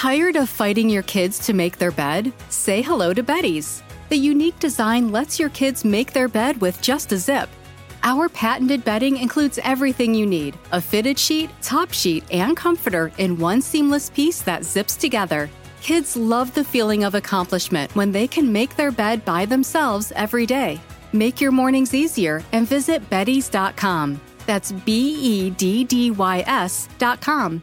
Tired of fighting your kids to make their bed? Say hello to Betty's. The unique design lets your kids make their bed with just a zip. Our patented bedding includes everything you need a fitted sheet, top sheet, and comforter in one seamless piece that zips together. Kids love the feeling of accomplishment when they can make their bed by themselves every day. Make your mornings easier and visit Betty's.com. That's B E D D Y S.com.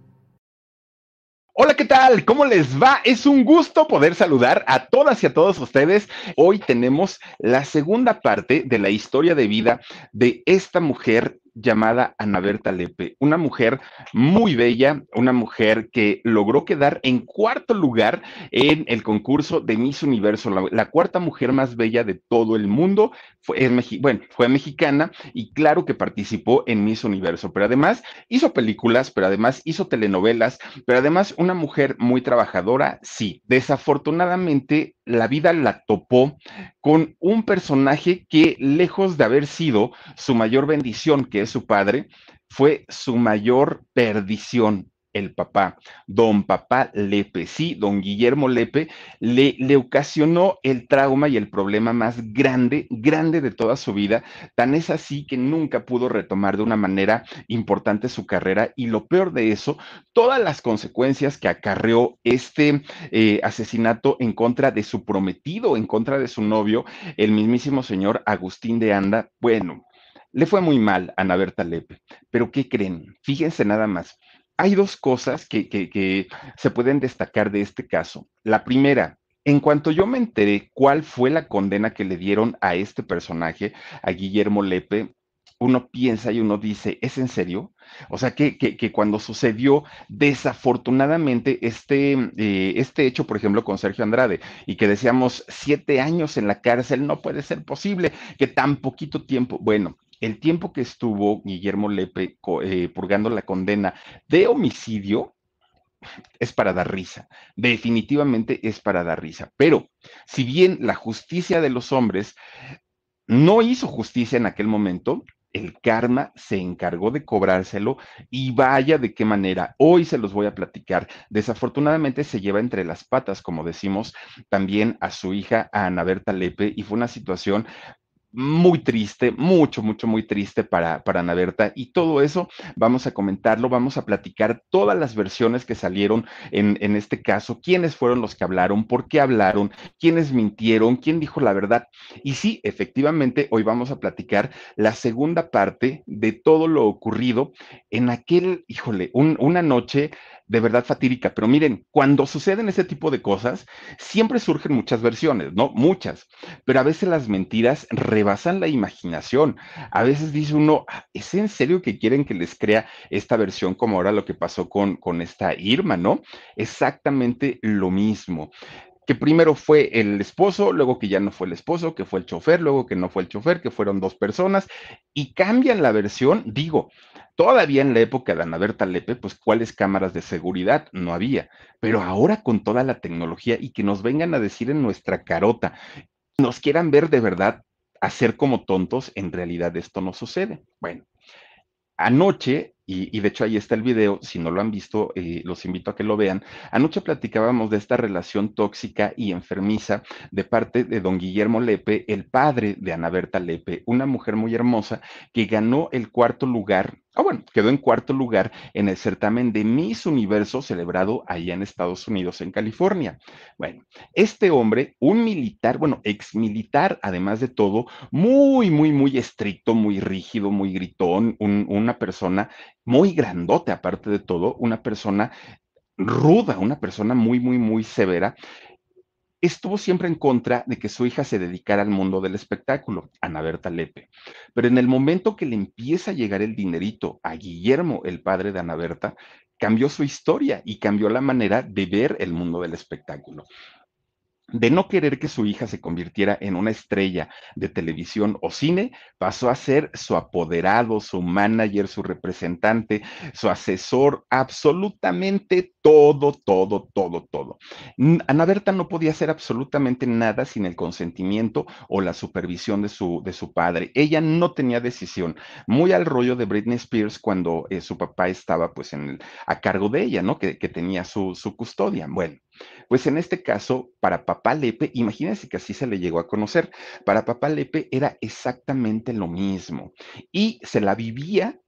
Hola, ¿qué tal? ¿Cómo les va? Es un gusto poder saludar a todas y a todos ustedes. Hoy tenemos la segunda parte de la historia de vida de esta mujer llamada Ana Berta Lepe, una mujer muy bella, una mujer que logró quedar en cuarto lugar en el concurso de Miss Universo, la, cuarta mujer más bella de todo el mundo, fue, bueno, fue mexicana y claro que participó en Miss Universo, pero además hizo películas, pero además hizo telenovelas, pero además una mujer muy trabajadora, sí, desafortunadamente la vida la topó con un personaje que lejos de haber sido su mayor bendición, que es su padre, fue su mayor perdición el papá, don papá Lepe, sí, don Guillermo Lepe, le, le, ocasionó el trauma y el problema más grande, grande de toda su vida. Tan es así que nunca pudo retomar de una manera importante su carrera y lo peor de eso, todas las consecuencias que acarreó este eh, asesinato en contra de su prometido, en contra de su novio, el mismísimo señor Agustín de Anda, bueno. Le fue muy mal a Ana Berta Lepe, pero ¿qué creen? Fíjense nada más hay dos cosas que, se pueden destacar de este caso. La primera, en cuanto yo me enteré cuál fue la condena que le dieron a este personaje, a Guillermo Lepe, uno piensa y uno dice, ¿es en serio? O sea, que, cuando sucedió desafortunadamente este, eh, este hecho, por ejemplo, con Sergio Andrade, y que decíamos siete años en la cárcel, no puede ser posible que tan poquito tiempo, bueno, el tiempo que estuvo Guillermo Lepe eh, purgando la condena de homicidio es para dar risa. Definitivamente es para dar risa. Pero si bien la justicia de los hombres no hizo justicia en aquel momento, el karma se encargó de cobrárselo y vaya de qué manera. Hoy se los voy a platicar. Desafortunadamente se lleva entre las patas, como decimos, también a su hija, Ana Berta Lepe, y fue una situación muy triste, mucho, mucho, muy triste para, para Ana Berta. Y todo eso vamos a comentarlo, vamos a platicar todas las versiones que salieron en, en este caso, quiénes fueron los que hablaron, por qué hablaron, quiénes mintieron, quién dijo la verdad. Y sí, efectivamente, hoy vamos a platicar la segunda parte de todo lo ocurrido en aquel, híjole, una noche de verdad fatídica. Pero miren, cuando suceden ese tipo de cosas, siempre surgen muchas versiones, ¿no? Muchas. Pero a veces las mentiras rebasan la imaginación. A veces dice uno, ah, ¿es en serio que quieren que les crea esta versión como ahora lo que pasó con, con esta Irma, ¿no? Exactamente lo mismo que primero fue el esposo, luego que ya no fue el esposo, que fue el chofer, luego que no fue el chofer, que fueron dos personas, y cambian la versión, digo, Todavía en la época de Ana Berta Lepe, pues cuáles cámaras de seguridad no había, pero ahora con toda la tecnología y que nos vengan a decir en nuestra carota, nos quieran ver de verdad hacer como tontos, en realidad esto no sucede. Bueno, anoche y, de hecho ahí está el video, si no lo han visto, eh, los invito a que lo vean. Anoche platicábamos de esta relación tóxica y enfermiza de parte de don Guillermo Lepe, el padre de Ana Berta Lepe, una mujer muy hermosa que ganó el cuarto lugar Ah, bueno, quedó en cuarto lugar en el certamen de Miss Universo celebrado allá en Estados Unidos, en California. Bueno, este hombre, un militar, bueno, ex militar, además de todo, muy, muy, muy estricto, muy rígido, muy gritón, una persona muy grandote, aparte de todo, una persona ruda, una persona muy, muy, muy severa estuvo siempre en contra de que su hija se dedicara al mundo del espectáculo, Ana Berta Lepe. Pero en el momento que le empieza a llegar el dinerito a Guillermo, el padre de Ana Berta, cambió su historia y cambió la manera de ver el mundo del espectáculo de no querer que su hija se convirtiera en una estrella de televisión o cine, pasó a ser su apoderado, su manager, su representante, su asesor, absolutamente todo, todo, todo, todo. Ana Berta no podía hacer absolutamente nada sin el consentimiento o la supervisión de su, de su padre. Ella no tenía decisión, muy al rollo de Britney Spears cuando eh, su papá estaba pues a cargo de ella, ¿no? Que, que tenía su, su custodia. Bueno. Pues en este caso, para papá Lepe, imagínense que así se le llegó a conocer, para papá Lepe era exactamente lo mismo y se la vivía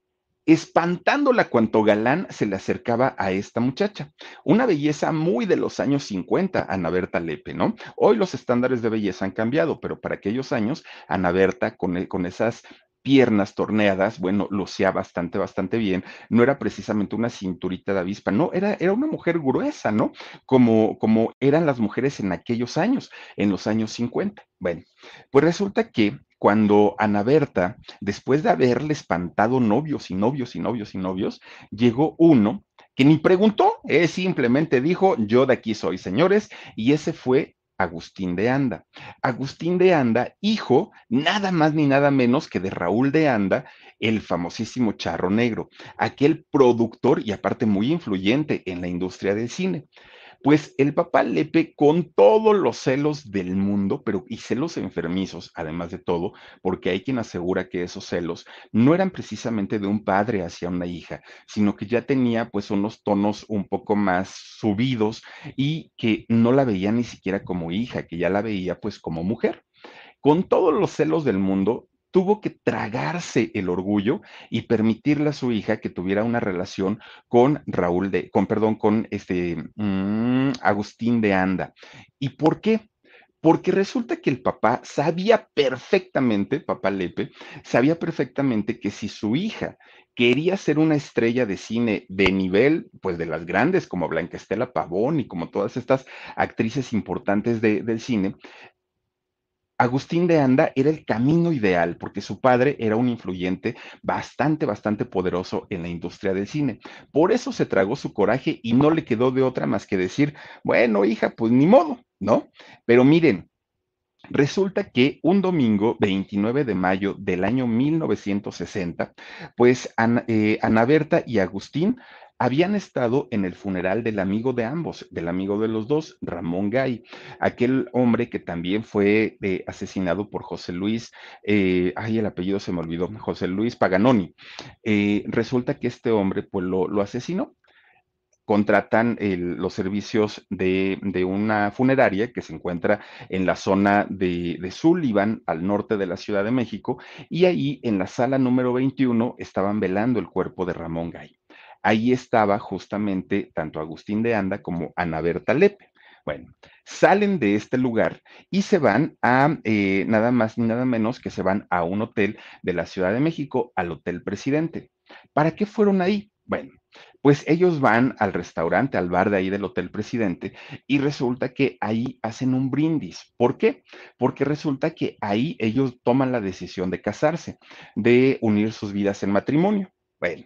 espantándola cuanto galán se le acercaba a esta muchacha. Una belleza muy de los años 50, Ana Berta Lepe, ¿no? Hoy los estándares de belleza han cambiado, pero para aquellos años, Ana Berta, con, con esas piernas torneadas, bueno, lucía bastante, bastante bien. No era precisamente una cinturita de avispa, no, era, era una mujer gruesa, ¿no? Como, como eran las mujeres en aquellos años, en los años 50. Bueno, pues resulta que cuando Ana Berta, después de haberle espantado novios y novios y novios y novios, llegó uno que ni preguntó, él simplemente dijo, yo de aquí soy, señores, y ese fue Agustín de Anda. Agustín de Anda, hijo nada más ni nada menos que de Raúl de Anda, el famosísimo Charro Negro, aquel productor y aparte muy influyente en la industria del cine. Pues el papá Lepe, con todos los celos del mundo, pero y celos enfermizos, además de todo, porque hay quien asegura que esos celos no eran precisamente de un padre hacia una hija, sino que ya tenía pues unos tonos un poco más subidos y que no la veía ni siquiera como hija, que ya la veía pues como mujer. Con todos los celos del mundo, tuvo que tragarse el orgullo y permitirle a su hija que tuviera una relación con Raúl de, con, perdón, con este mm, Agustín de Anda. ¿Y por qué? Porque resulta que el papá sabía perfectamente, papá Lepe, sabía perfectamente que si su hija quería ser una estrella de cine de nivel, pues de las grandes como Blanca Estela Pavón y como todas estas actrices importantes del cine, Agustín de Anda era el camino ideal porque su padre era un influyente bastante, bastante poderoso en la industria del cine. Por eso se tragó su coraje y no le quedó de otra más que decir, bueno, hija, pues ni modo, ¿no? Pero miren, Resulta que un domingo 29 de mayo del año 1960, pues Ana, eh, Ana Berta y Agustín habían estado en el funeral del amigo de ambos, del amigo de los dos, Ramón Gay, aquel hombre que también fue eh, asesinado por José Luis, eh, ay, el apellido se me olvidó, José Luis Paganoni. Eh, resulta que este hombre pues lo, asesinó contratan los servicios de, una funeraria que se encuentra en la zona de, de, Sullivan, al norte de la Ciudad de México, y ahí en la sala número 21 estaban velando el cuerpo de Ramón Gay ahí estaba justamente tanto Agustín de Anda como Ana Berta Lepe. Bueno, salen de este lugar y se van a eh, nada más ni nada menos que se van a un hotel de la Ciudad de México, al Hotel Presidente. ¿Para qué fueron ahí? Bueno, pues ellos van al restaurante, al bar de ahí del Hotel Presidente y resulta que ahí hacen un brindis. ¿Por qué? Porque resulta que ahí ellos toman la decisión de casarse, de unir sus vidas en matrimonio. Bueno,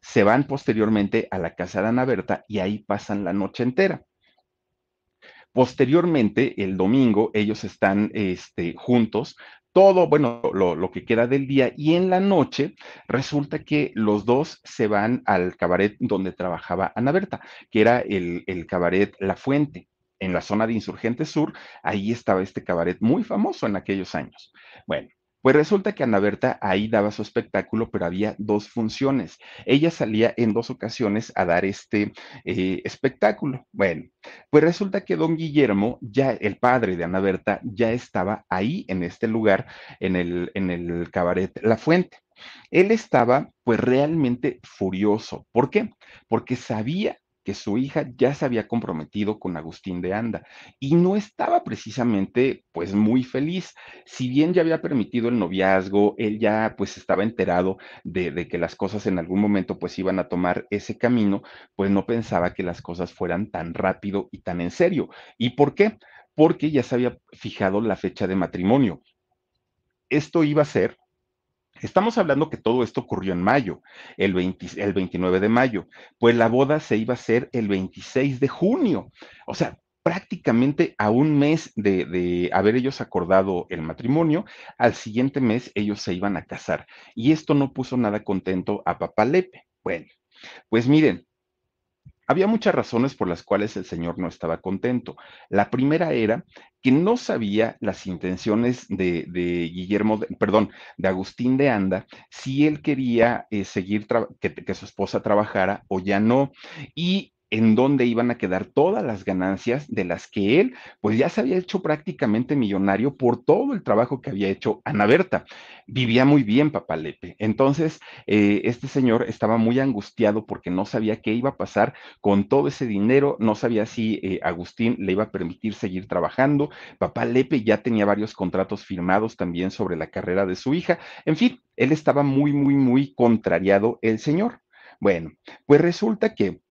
se van posteriormente a la casa de Ana Berta y ahí pasan la noche entera. Posteriormente, el domingo, ellos están este, juntos, todo, bueno, lo, que queda del día, y en la noche resulta que los dos se van al cabaret donde trabajaba Ana Berta, que era el, el cabaret La Fuente en la zona de Insurgente Sur, ahí estaba este cabaret muy famoso en aquellos años. Bueno, pues resulta que Ana Berta ahí daba su espectáculo, pero había dos funciones. Ella salía en dos ocasiones a dar este eh, espectáculo. Bueno, pues resulta que don Guillermo, ya el padre de Ana Berta, ya estaba ahí en este lugar, en el, en el cabaret La Fuente. Él estaba pues realmente furioso. ¿Por qué? Porque sabía que su hija ya se había comprometido con Agustín de Anda y no estaba precisamente pues muy feliz. Si bien ya había permitido el noviazgo, él ya pues estaba enterado de, de, que las cosas en algún momento pues iban a tomar ese camino, pues no pensaba que las cosas fueran tan rápido y tan en serio. ¿Y por qué? porque ya se había fijado la fecha de matrimonio. Esto iba a ser Estamos hablando que todo esto ocurrió en mayo, el, 29 de mayo, pues la boda se iba a hacer el 26 de junio. O sea, prácticamente a un mes de, de, haber ellos acordado el matrimonio, al siguiente mes ellos se iban a casar. Y esto no puso nada contento a Papá Lepe. Bueno, pues miren, había muchas razones por las cuales el señor no estaba contento. La primera era que no sabía las intenciones de, Guillermo, perdón, de Agustín de Anda, si él quería eh, seguir que, que, su esposa trabajara o ya no. Y en dónde iban a quedar todas las ganancias de las que él, pues ya se había hecho prácticamente millonario por todo el trabajo que había hecho Ana Berta. Vivía muy bien Papá Lepe. Entonces, eh, este señor estaba muy angustiado porque no sabía qué iba a pasar con todo ese dinero, no sabía si eh, Agustín le iba a permitir seguir trabajando. Papá Lepe ya tenía varios contratos firmados también sobre la carrera de su hija. En fin, él estaba muy, muy, muy contrariado el señor. Bueno, pues resulta que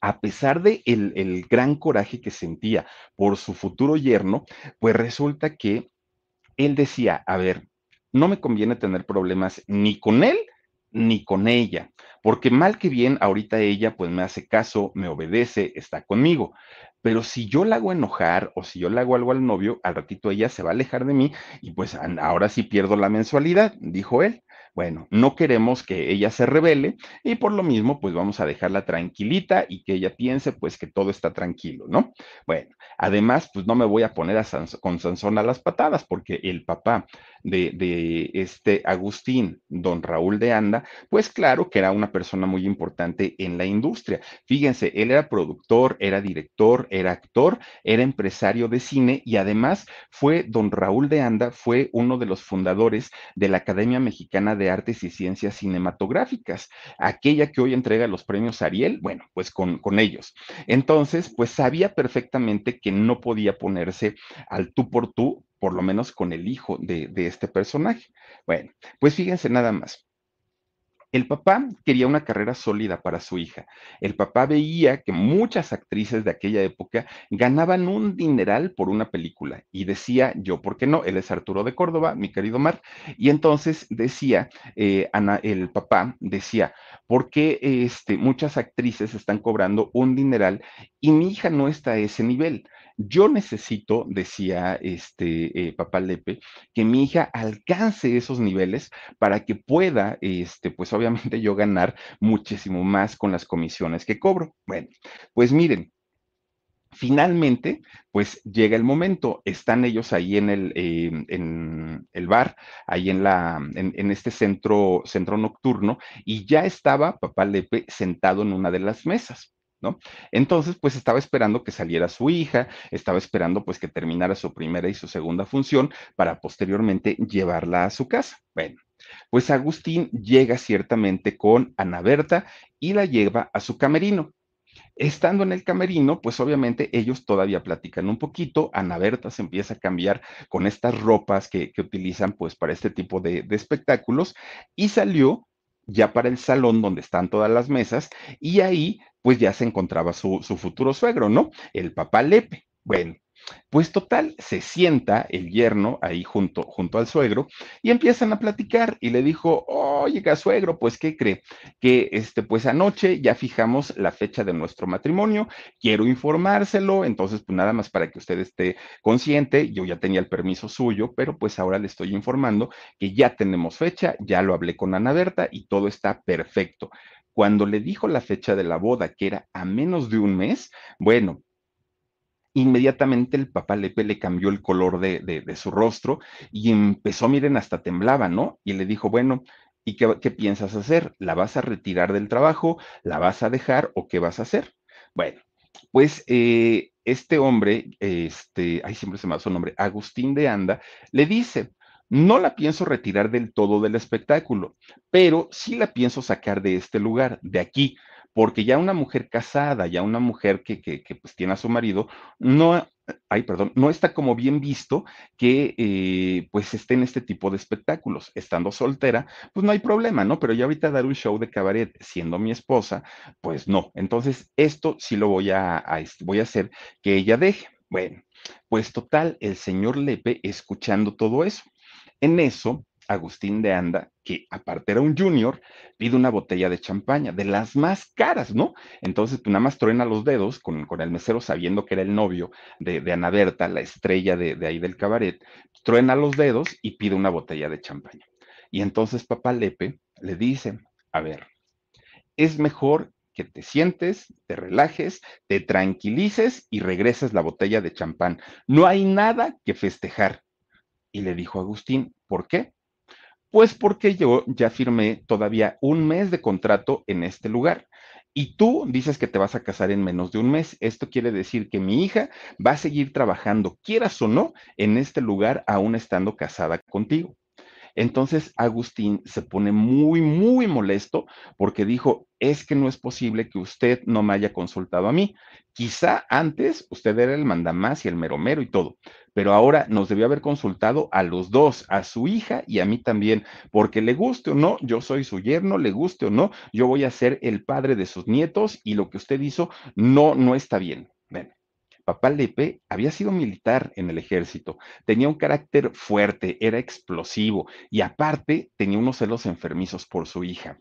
a pesar de el, gran coraje que sentía por su futuro yerno, pues resulta que él decía, a ver, no me conviene tener problemas ni con él ni con ella, porque mal que bien, ahorita ella pues me hace caso, me obedece, está conmigo, pero si yo la hago enojar o si yo le hago algo al novio, al ratito ella se va a alejar de mí y pues ahora sí pierdo la mensualidad, dijo él. Bueno, no queremos que ella se revele y por lo mismo, pues vamos a dejarla tranquilita y que ella piense, pues que todo está tranquilo, ¿no? Bueno, además, pues no me voy a poner a con Sansón a las patadas porque el papá de, este Agustín, don Raúl de Anda, pues claro que era una persona muy importante en la industria. Fíjense, él era productor, era director, era actor, era empresario de cine y además fue don Raúl de Anda, fue uno de los fundadores de la Academia Mexicana de Artes y Ciencias Cinematográficas, aquella que hoy entrega los premios Ariel, bueno, pues con, con ellos. Entonces, pues sabía perfectamente que no podía ponerse al tú por tú, por lo menos con el hijo de, este personaje. Bueno, pues fíjense nada más. El papá quería una carrera sólida para su hija. El papá veía que muchas actrices de aquella época ganaban un dineral por una película y decía, yo, ¿por qué no? Él es Arturo de Córdoba, mi querido Mar. Y entonces decía, eh, Ana, el papá decía, ¿por qué este, muchas actrices están cobrando un dineral y mi hija no está a ese nivel? Yo necesito, decía este eh, papá Lepe, que mi hija alcance esos niveles para que pueda, este, pues obviamente yo ganar muchísimo más con las comisiones que cobro. Bueno, pues miren, Finalmente, pues llega el momento, están ellos ahí en el, em, en el bar, ahí en, la, en, en, este centro, centro nocturno, y ya estaba papá Lepe sentado en una de las mesas. Entonces, pues estaba esperando que saliera su hija, estaba esperando pues que terminara su primera y su segunda función para posteriormente llevarla a su casa. Bueno, pues Agustín llega ciertamente con Ana Berta y la lleva a su camerino. Estando en el camerino, pues obviamente ellos todavía platican un poquito. Ana Berta se empieza a cambiar con estas ropas que, utilizan pues para este tipo de espectáculos y salió ya para el salón donde están todas las mesas y ahí pues ya se encontraba su, futuro suegro, ¿no? El papá Lepe. Bueno, pues total, se sienta el yerno ahí junto, junto al suegro y empiezan a platicar y le dijo, oye, suegro, pues ¿qué cree? Que este, pues anoche ya fijamos la fecha de nuestro matrimonio, quiero informárselo, entonces pues nada más para que usted esté consciente, yo ya tenía el permiso suyo, pero pues ahora le estoy informando que ya tenemos fecha, ya lo hablé con Ana Berta y todo está perfecto. Cuando le dijo la fecha de la boda, que era a menos de un mes, bueno, inmediatamente el papá Lepe le cambió el color de, su rostro y empezó, miren, hasta temblaba, ¿no? Y le dijo, bueno, ¿y qué, piensas hacer? ¿La vas a retirar del trabajo? ¿La vas a dejar o qué vas a hacer? Bueno, pues eh, este hombre, este, ay, siempre se me va su nombre, Agustín de Anda, le dice, no la pienso retirar del todo del espectáculo, pero sí la pienso sacar de este lugar, de aquí, porque ya una mujer casada, ya una mujer que, que, pues tiene a su marido, no, ay, perdón, no está como bien visto que eh, pues esté en este tipo de espectáculos. Estando soltera, pues no hay problema, ¿no? Pero ya ahorita dar un show de cabaret siendo mi esposa, pues no. Entonces, esto sí lo voy a, a voy a hacer que ella deje. Bueno, pues total, el señor Lepe escuchando todo eso. En eso, Agustín de Anda, que aparte era un junior, pide una botella de champaña, de las más caras, ¿no? Entonces, pues nada más truena los dedos con, con el mesero sabiendo que era el novio de, de Ana Berta, la estrella de, de ahí del cabaret, truena los dedos y pide una botella de champaña. Y entonces papá Lepe le dice, a ver, es mejor que te sientes, te relajes, te tranquilices y regreses la botella de champán. No hay nada que festejar. Y le dijo Agustín, ¿por qué? Pues porque yo ya firmé todavía un mes de contrato en este lugar. Y tú dices que te vas a casar en menos de un mes. Esto quiere decir que mi hija va a seguir trabajando, quieras o no, en este lugar aún estando casada contigo. Entonces Agustín se pone muy, muy molesto porque dijo, es que no es posible que usted no me haya consultado a mí. Quizá antes usted era el mandamás y el meromero y todo, pero ahora nos debió haber consultado a los dos, a su hija y a mí también, porque le guste o no, yo soy su yerno, le guste o no, yo voy a ser el padre de sus nietos y lo que usted hizo no, no está bien. Bueno, Papá Lepe había sido militar en el ejército, tenía un carácter fuerte, era explosivo y aparte tenía unos celos enfermizos por su hija.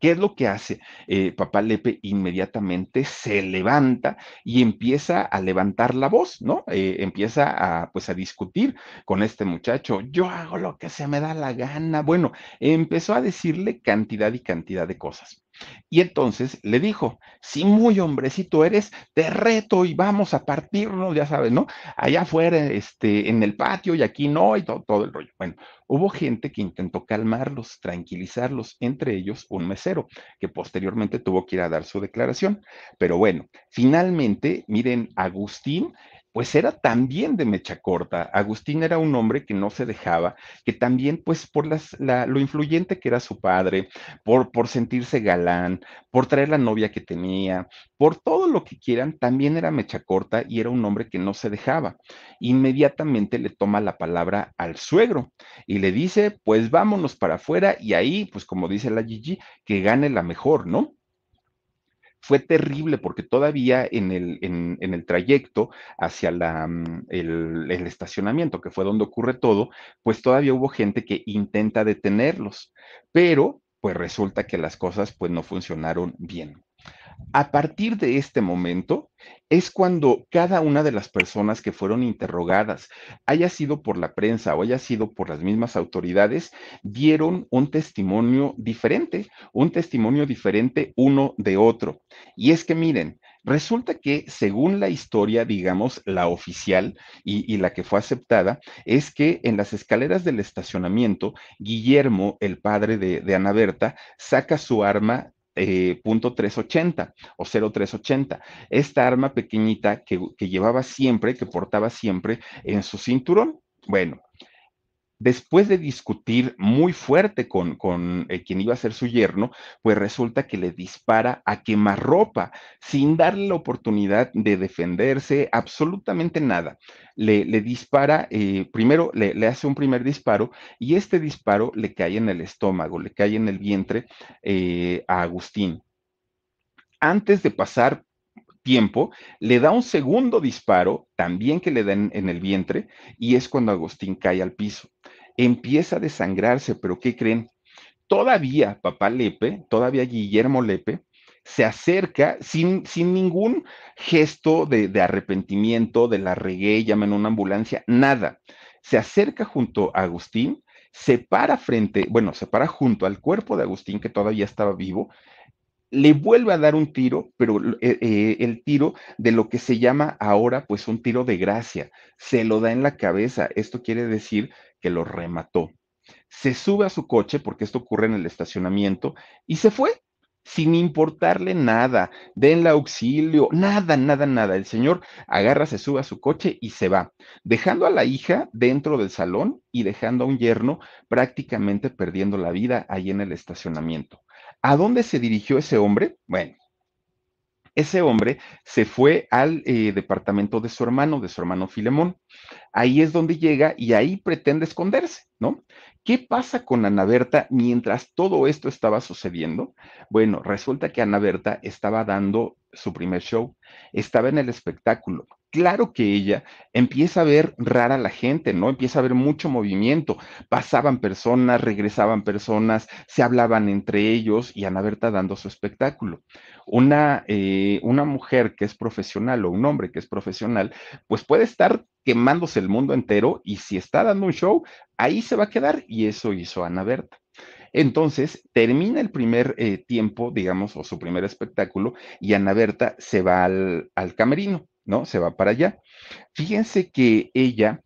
¿Qué es lo que hace? Eh, papá Lepe inmediatamente se levanta y empieza a levantar la voz, ¿no? Eh, empieza a, pues, a discutir con este muchacho. Yo hago lo que se me da la gana. Bueno, empezó a decirle cantidad y cantidad de cosas. Y entonces le dijo, si muy hombrecito eres, te reto y vamos a partirnos, ya sabes, ¿no? Allá afuera, este, en el patio y aquí no, y todo, todo el rollo. Bueno, hubo gente que intentó calmarlos, tranquilizarlos, entre ellos un mesero, que posteriormente tuvo que ir a dar su declaración. Pero bueno, finalmente, miren, Agustín pues era también de mecha corta. Agustín era un hombre que no se dejaba, que también, pues, por las, la, lo influyente que era su padre, por, sentirse galán, por traer la novia que tenía, por todo lo que quieran, también era mecha corta y era un hombre que no se dejaba. Inmediatamente le toma la palabra al suegro y le dice, pues vámonos para afuera y ahí, pues como dice la Gigi, que gane la mejor, ¿no? Fue terrible porque todavía en el, en, el trayecto hacia la, mm, el, el, estacionamiento, que fue donde ocurre todo, pues todavía hubo gente que intenta detenerlos, pero pues resulta que las cosas pues no funcionaron bien. A partir de este momento es cuando cada una de las personas que fueron interrogadas, haya sido por la prensa o haya sido por las mismas autoridades, dieron un testimonio diferente, un testimonio diferente uno de otro. Y es que miren, Resulta que según la historia, digamos, la oficial y, la que fue aceptada, es que en las escaleras del estacionamiento, Guillermo, el padre de, de Ana Berta, saca su arma eh, punto 380 o 0380. Esta arma pequeñita que, que llevaba siempre, que portaba siempre en su cinturón. Bueno, después de discutir muy fuerte con, con eh, quien iba a ser su yerno, pues resulta que le dispara a quemarropa sin darle la oportunidad de defenderse, absolutamente nada. Le, le dispara, eh, primero le, le, hace un primer disparo y este disparo le cae en el estómago, le cae en el vientre eh, a Agustín. Antes de pasar tiempo, le da un segundo disparo, también que le den en el vientre, y es cuando Agustín cae al piso. Empieza a desangrarse, pero ¿qué creen? Todavía papá Lepe, todavía Guillermo Lepe, se acerca sin, sin ningún gesto de, arrepentimiento, de la regué, llaman a una ambulancia, nada. Se acerca junto a Agustín, se para frente, bueno, se para junto al cuerpo de Agustín, que todavía estaba vivo, le vuelve a dar un tiro, pero eh, eh, el tiro de lo que se llama ahora pues un tiro de gracia, se lo da en la cabeza, esto quiere decir que lo remató. Se sube a su coche, porque esto ocurre en el estacionamiento, y se fue, sin importarle nada, denle auxilio, nada, nada, nada. El señor agarra, se sube a su coche y se va, dejando a la hija dentro del salón y dejando a un yerno prácticamente perdiendo la vida ahí en el estacionamiento. ¿A dónde se dirigió ese hombre? Bueno, ese hombre se fue al eh, departamento de su hermano, de su hermano Filemón. Ahí es donde llega y ahí pretende esconderse, ¿no? ¿Qué pasa con Ana Berta mientras todo esto estaba sucediendo? Bueno, resulta que Ana Berta estaba dando su primer show, estaba en el espectáculo. Claro que ella empieza a ver rara la gente, ¿no? Empieza a ver mucho movimiento. Pasaban personas, regresaban personas, se hablaban entre ellos y Ana Berta dando su espectáculo. Una, eh, una mujer que es profesional o un hombre que es profesional, pues puede estar quemándose el mundo entero y si está dando un show, ahí se va a quedar y eso hizo Ana Berta. Entonces, termina el primer eh, tiempo, digamos, o su primer espectáculo, y Ana Berta se va al, al camerino, ¿no? Se va para allá. Fíjense que ella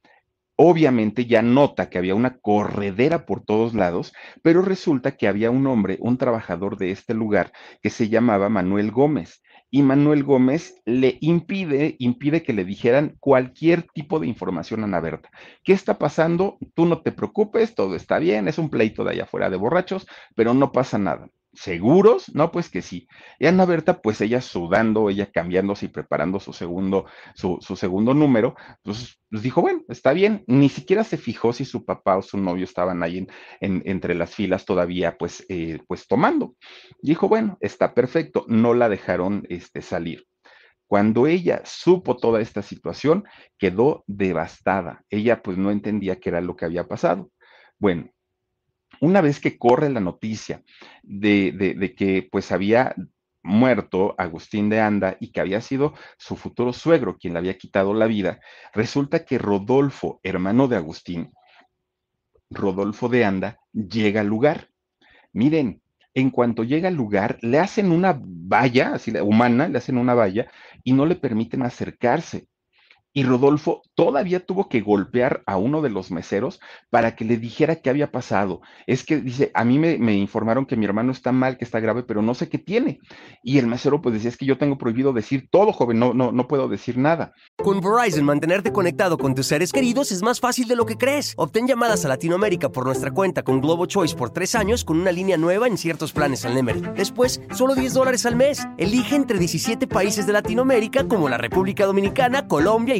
obviamente ya nota que había una corredera por todos lados, pero resulta que había un hombre, un trabajador de este lugar, que se llamaba Manuel Gómez y Manuel Gómez le impide, impide que le dijeran cualquier tipo de información a Ana Berta. ¿Qué está pasando? Tú no te preocupes, todo está bien, es un pleito de allá afuera de borrachos, pero no pasa nada. ¿Seguros? No, pues que sí. Y Ana Berta, pues ella sudando, ella cambiándose y preparando su segundo, su, segundo número, pues, pues, dijo, bueno, está bien. Ni siquiera se fijó si su papá o su novio estaban ahí en, entre las filas todavía, pues, eh, pues tomando. Dijo, bueno, está perfecto. No la dejaron este, salir. Cuando ella supo toda esta situación, quedó devastada. Ella pues no entendía qué era lo que había pasado. Bueno, una vez que corre la noticia de, que pues había muerto Agustín de Anda y que había sido su futuro suegro quien le había quitado la vida, resulta que Rodolfo, hermano de Agustín, Rodolfo de Anda, llega al lugar. Miren, en cuanto llega al lugar, le hacen una valla, así humana, le hacen una valla y no le permiten acercarse. Y Rodolfo todavía tuvo que golpear a uno de los meseros para que le dijera qué había pasado. Es que dice, a mí me, informaron que mi hermano está mal, que está grave, pero no sé qué tiene. Y el mesero pues decía, es que yo tengo prohibido decir todo, joven, no, no, no puedo decir nada. Con Verizon, mantenerte conectado con tus seres queridos es más fácil de lo que crees. Obtén llamadas a Latinoamérica por nuestra cuenta con Globo Choice por tres años con una línea nueva en ciertos planes al Nemer. Después, solo 10 dólares al mes. Elige entre 17 países de Latinoamérica como la República Dominicana, Colombia y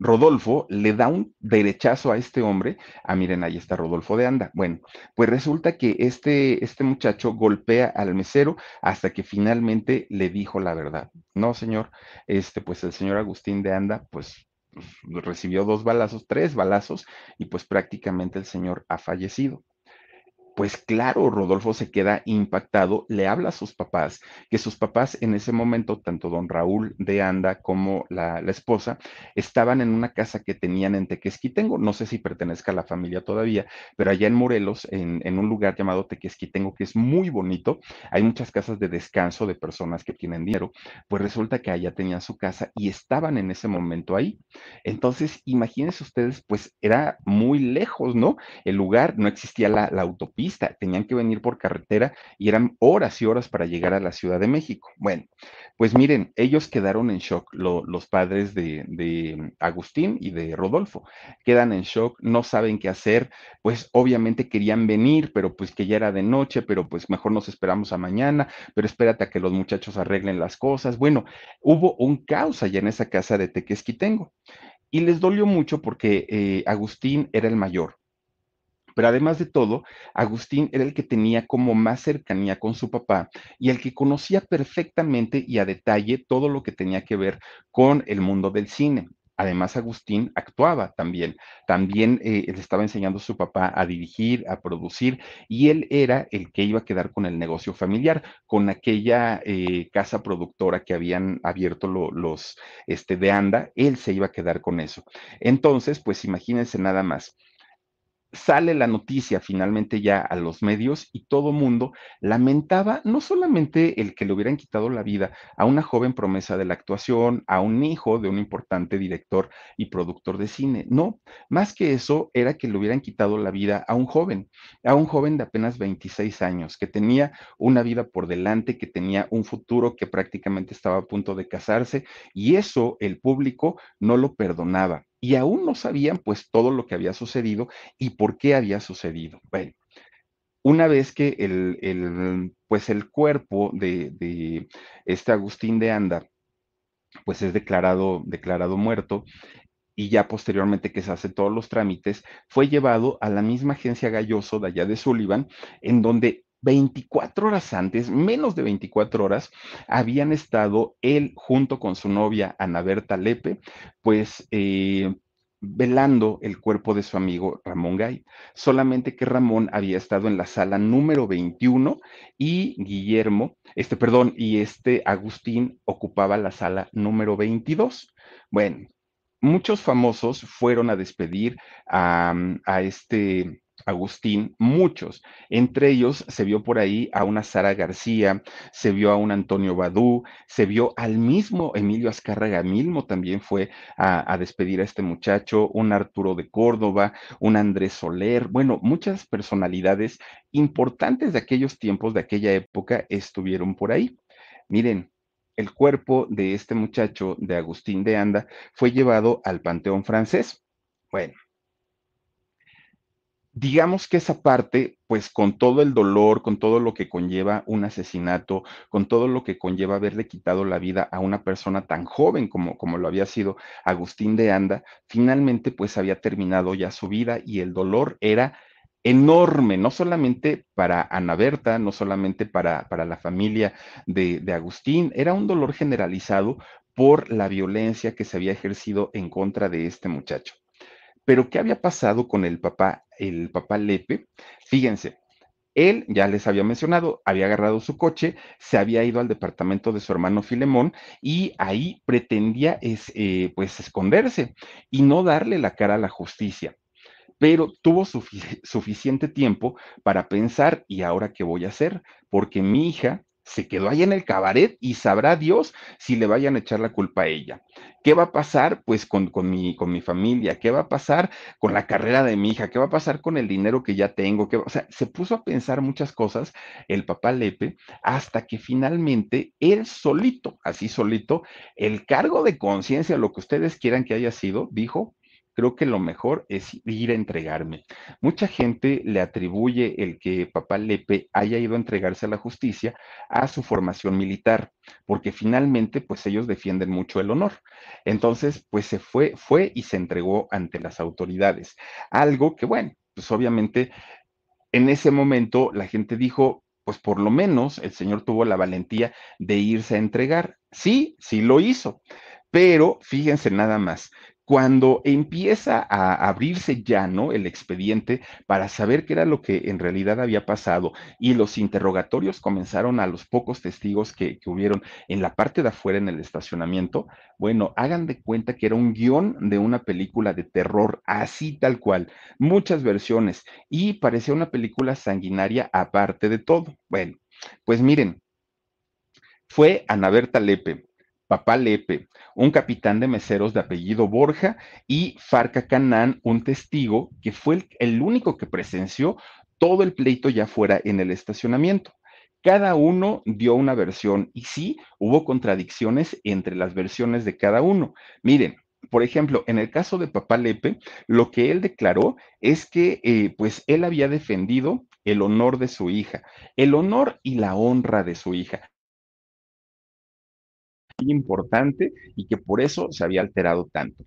Rodolfo le da un derechazo a este hombre. Ah, miren, ahí está Rodolfo de Anda. Bueno, pues resulta que este, este muchacho golpea al mesero hasta que finalmente le dijo la verdad. No, señor, este, pues el señor Agustín de Anda, pues, recibió dos balazos, tres balazos, y pues prácticamente el señor ha fallecido. Pues claro, Rodolfo se queda impactado, le habla a sus papás, que sus papás en ese momento, tanto don Raúl de Anda como la, esposa, estaban en una casa que tenían en Tequesquitengo, no sé si pertenezca a la familia todavía, pero allá en Morelos, en, un lugar llamado Tequesquitengo, que es muy bonito, hay muchas casas de descanso de personas que tienen dinero, pues resulta que allá tenían su casa y estaban en ese momento ahí. Entonces, imagínense ustedes, pues era muy lejos, ¿no? El lugar, no existía la, la autopista tenían que venir por carretera y eran horas y horas para llegar a la Ciudad de México. Bueno, pues miren, ellos quedaron en shock, los padres de, de Agustín y de Rodolfo, quedan en shock, no saben qué hacer, pues obviamente querían venir, pero pues que ya era de noche, pero pues mejor nos esperamos a mañana, pero espérate a que los muchachos arreglen las cosas. Bueno, hubo un caos allá en esa casa de Tequesquitengo. Y les dolió mucho porque eh, Agustín era el mayor pero además de todo, Agustín era el que tenía como más cercanía con su papá y el que conocía perfectamente y a detalle todo lo que tenía que ver con el mundo del cine. Además, Agustín actuaba también. También eh, le estaba enseñando a su papá a dirigir, a producir, y él era el que iba a quedar con el negocio familiar, con aquella eh, casa productora que habían abierto los este, de Anda, él se iba a quedar con eso. Entonces, pues imagínense nada más sale la noticia finalmente ya a los medios y todo mundo lamentaba no solamente el que le hubieran quitado la vida a una joven promesa de la actuación, a un hijo de un importante director y productor de cine, no, más que eso era que le hubieran quitado la vida a un joven, a un joven de apenas 26 años, que tenía una vida por delante, que tenía un futuro, que prácticamente estaba a punto de casarse y eso el público no lo perdonaba y aún no sabían pues todo lo que había sucedido y por qué había sucedido. Bueno, una vez que el, el pues el cuerpo de, de, este Agustín de Anda pues es declarado, declarado muerto y ya posteriormente que se hace todos los trámites, fue llevado a la misma agencia Galloso de allá de Sullivan, en donde 24 horas antes, menos de 24 horas, habían estado él junto con su novia Ana Berta Lepe, pues eh, velando el cuerpo de su amigo Ramón Gay. Solamente que Ramón había estado en la sala número 21 y Guillermo, este, perdón, y este Agustín ocupaba la sala número 22. Bueno, muchos famosos fueron a despedir a, a este Agustín, muchos. Entre ellos se vio por ahí a una Sara García, se vio a un Antonio Badú, se vio al mismo Emilio Azcárraga Milmo también fue a, a, despedir a este muchacho, un Arturo de Córdoba, un Andrés Soler, bueno, muchas personalidades importantes de aquellos tiempos, de aquella época, estuvieron por ahí. Miren, el cuerpo de este muchacho, de Agustín de Anda, fue llevado al Panteón francés. Bueno, digamos que esa parte, pues con todo el dolor, con todo lo que conlleva un asesinato, con todo lo que conlleva haberle quitado la vida a una persona tan joven como, como lo había sido Agustín de Anda, finalmente pues había terminado ya su vida y el dolor era enorme, no solamente para Ana Berta, no solamente para, para la familia de, de Agustín, era un dolor generalizado por la violencia que se había ejercido en contra de este muchacho. Pero, ¿qué había pasado con el papá, el papá Lepe? Fíjense, él, ya les había mencionado, había agarrado su coche, se había ido al departamento de su hermano Filemón y ahí pretendía es, eh, pues esconderse y no darle la cara a la justicia. Pero tuvo sufic suficiente tiempo para pensar, ¿y ahora qué voy a hacer? Porque mi hija se quedó ahí en el cabaret y sabrá Dios si le vayan a echar la culpa a ella. ¿Qué va a pasar pues con, con, mi, con mi familia? ¿Qué va a pasar con la carrera de mi hija? ¿Qué va a pasar con el dinero que ya tengo? ¿Qué, o sea, se puso a pensar muchas cosas el papá Lepe hasta que finalmente él solito, así solito, el cargo de conciencia, lo que ustedes quieran que haya sido, dijo, creo que lo mejor es ir a entregarme. Mucha gente le atribuye el que papá Lepe haya ido a entregarse a la justicia a su formación militar, porque finalmente, pues ellos defienden mucho el honor. Entonces, pues se fue, fue y se entregó ante las autoridades. Algo que, bueno, pues obviamente en ese momento la gente dijo, pues por lo menos el señor tuvo la valentía de irse a entregar. Sí, sí lo hizo. Pero fíjense nada más, cuando empieza a abrirse ya, ¿no? El expediente para saber qué era lo que en realidad había pasado y los interrogatorios comenzaron a los pocos testigos que, que hubieron en la parte de afuera en el estacionamiento, bueno, hagan de cuenta que era un guion de una película de terror, así tal cual, muchas versiones y parecía una película sanguinaria aparte de todo. Bueno, pues miren, fue Ana Berta Lepe, Papá Lepe, un capitán de meseros de apellido Borja, y Farca Canán, un testigo que fue el, único que presenció todo el pleito ya fuera en el estacionamiento. Cada uno dio una versión y sí, hubo contradicciones entre las versiones de cada uno. Miren, por ejemplo, en el caso de Papá Lepe, lo que él declaró es que eh, pues él había defendido el honor de su hija, el honor y la honra de su hija importante y que por eso se había alterado tanto.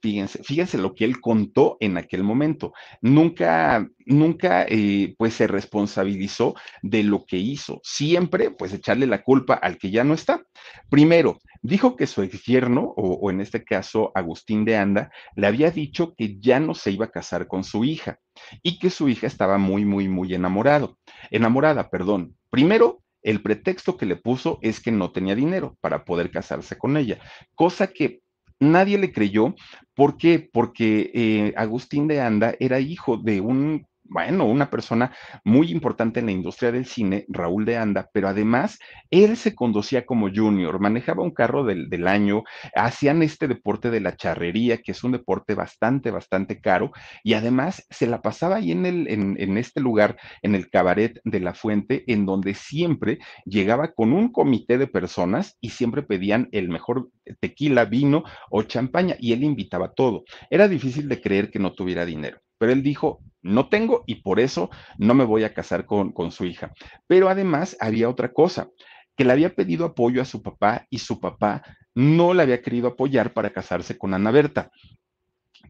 Fíjense, fíjense lo que él contó en aquel momento. Nunca, nunca, eh, pues se responsabilizó de lo que hizo. Siempre, pues echarle la culpa al que ya no está. Primero, dijo que su ex yerno, o, o en este caso Agustín de Anda, le había dicho que ya no se iba a casar con su hija y que su hija estaba muy, muy, muy enamorado, enamorada, perdón. Primero, el pretexto que le puso es que no tenía dinero para poder casarse con ella, cosa que nadie le creyó. ¿Por qué? Porque eh, Agustín de Anda era hijo de un bueno, una persona muy importante en la industria del cine, Raúl de Anda, pero además él se conducía como junior, manejaba un carro del, año, hacían este deporte de la charrería, que es un deporte bastante, bastante caro, y además se la pasaba ahí en, el, en, en este lugar, en el cabaret de la fuente, en donde siempre llegaba con un comité de personas y siempre pedían el mejor tequila, vino o champaña, y él invitaba todo. Era difícil de creer que no tuviera dinero pero él dijo, no tengo y por eso no me voy a casar con, con su hija. Pero además había otra cosa, que le había pedido apoyo a su papá y su papá no le había querido apoyar para casarse con Ana Berta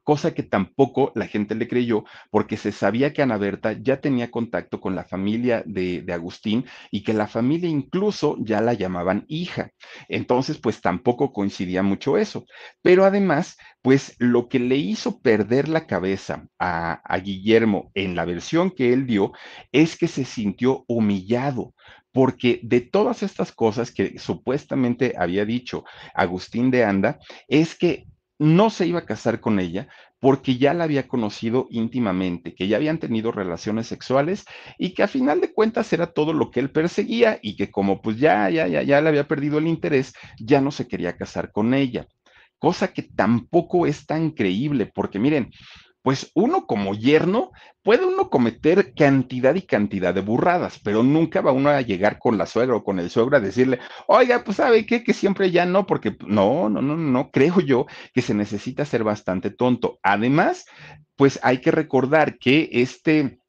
cosa que tampoco la gente le creyó porque se sabía que Ana Berta ya tenía contacto con la familia de, de, Agustín y que la familia incluso ya la llamaban hija. Entonces, pues tampoco coincidía mucho eso. Pero además, pues lo que le hizo perder la cabeza a, a Guillermo en la versión que él dio es que se sintió humillado porque de todas estas cosas que supuestamente había dicho Agustín de Anda, es que no se iba a casar con ella porque ya la había conocido íntimamente, que ya habían tenido relaciones sexuales y que a final de cuentas era todo lo que él perseguía y que como pues ya, ya, ya, ya le había perdido el interés, ya no se quería casar con ella. Cosa que tampoco es tan creíble, porque miren, pues uno como yerno puede uno cometer cantidad y cantidad de burradas, pero nunca va uno a llegar con la suegra o con el suegro a decirle, oiga, pues sabe que siempre ya no, porque no, no, no, no, creo yo que se necesita ser bastante tonto. Además, pues hay que recordar que este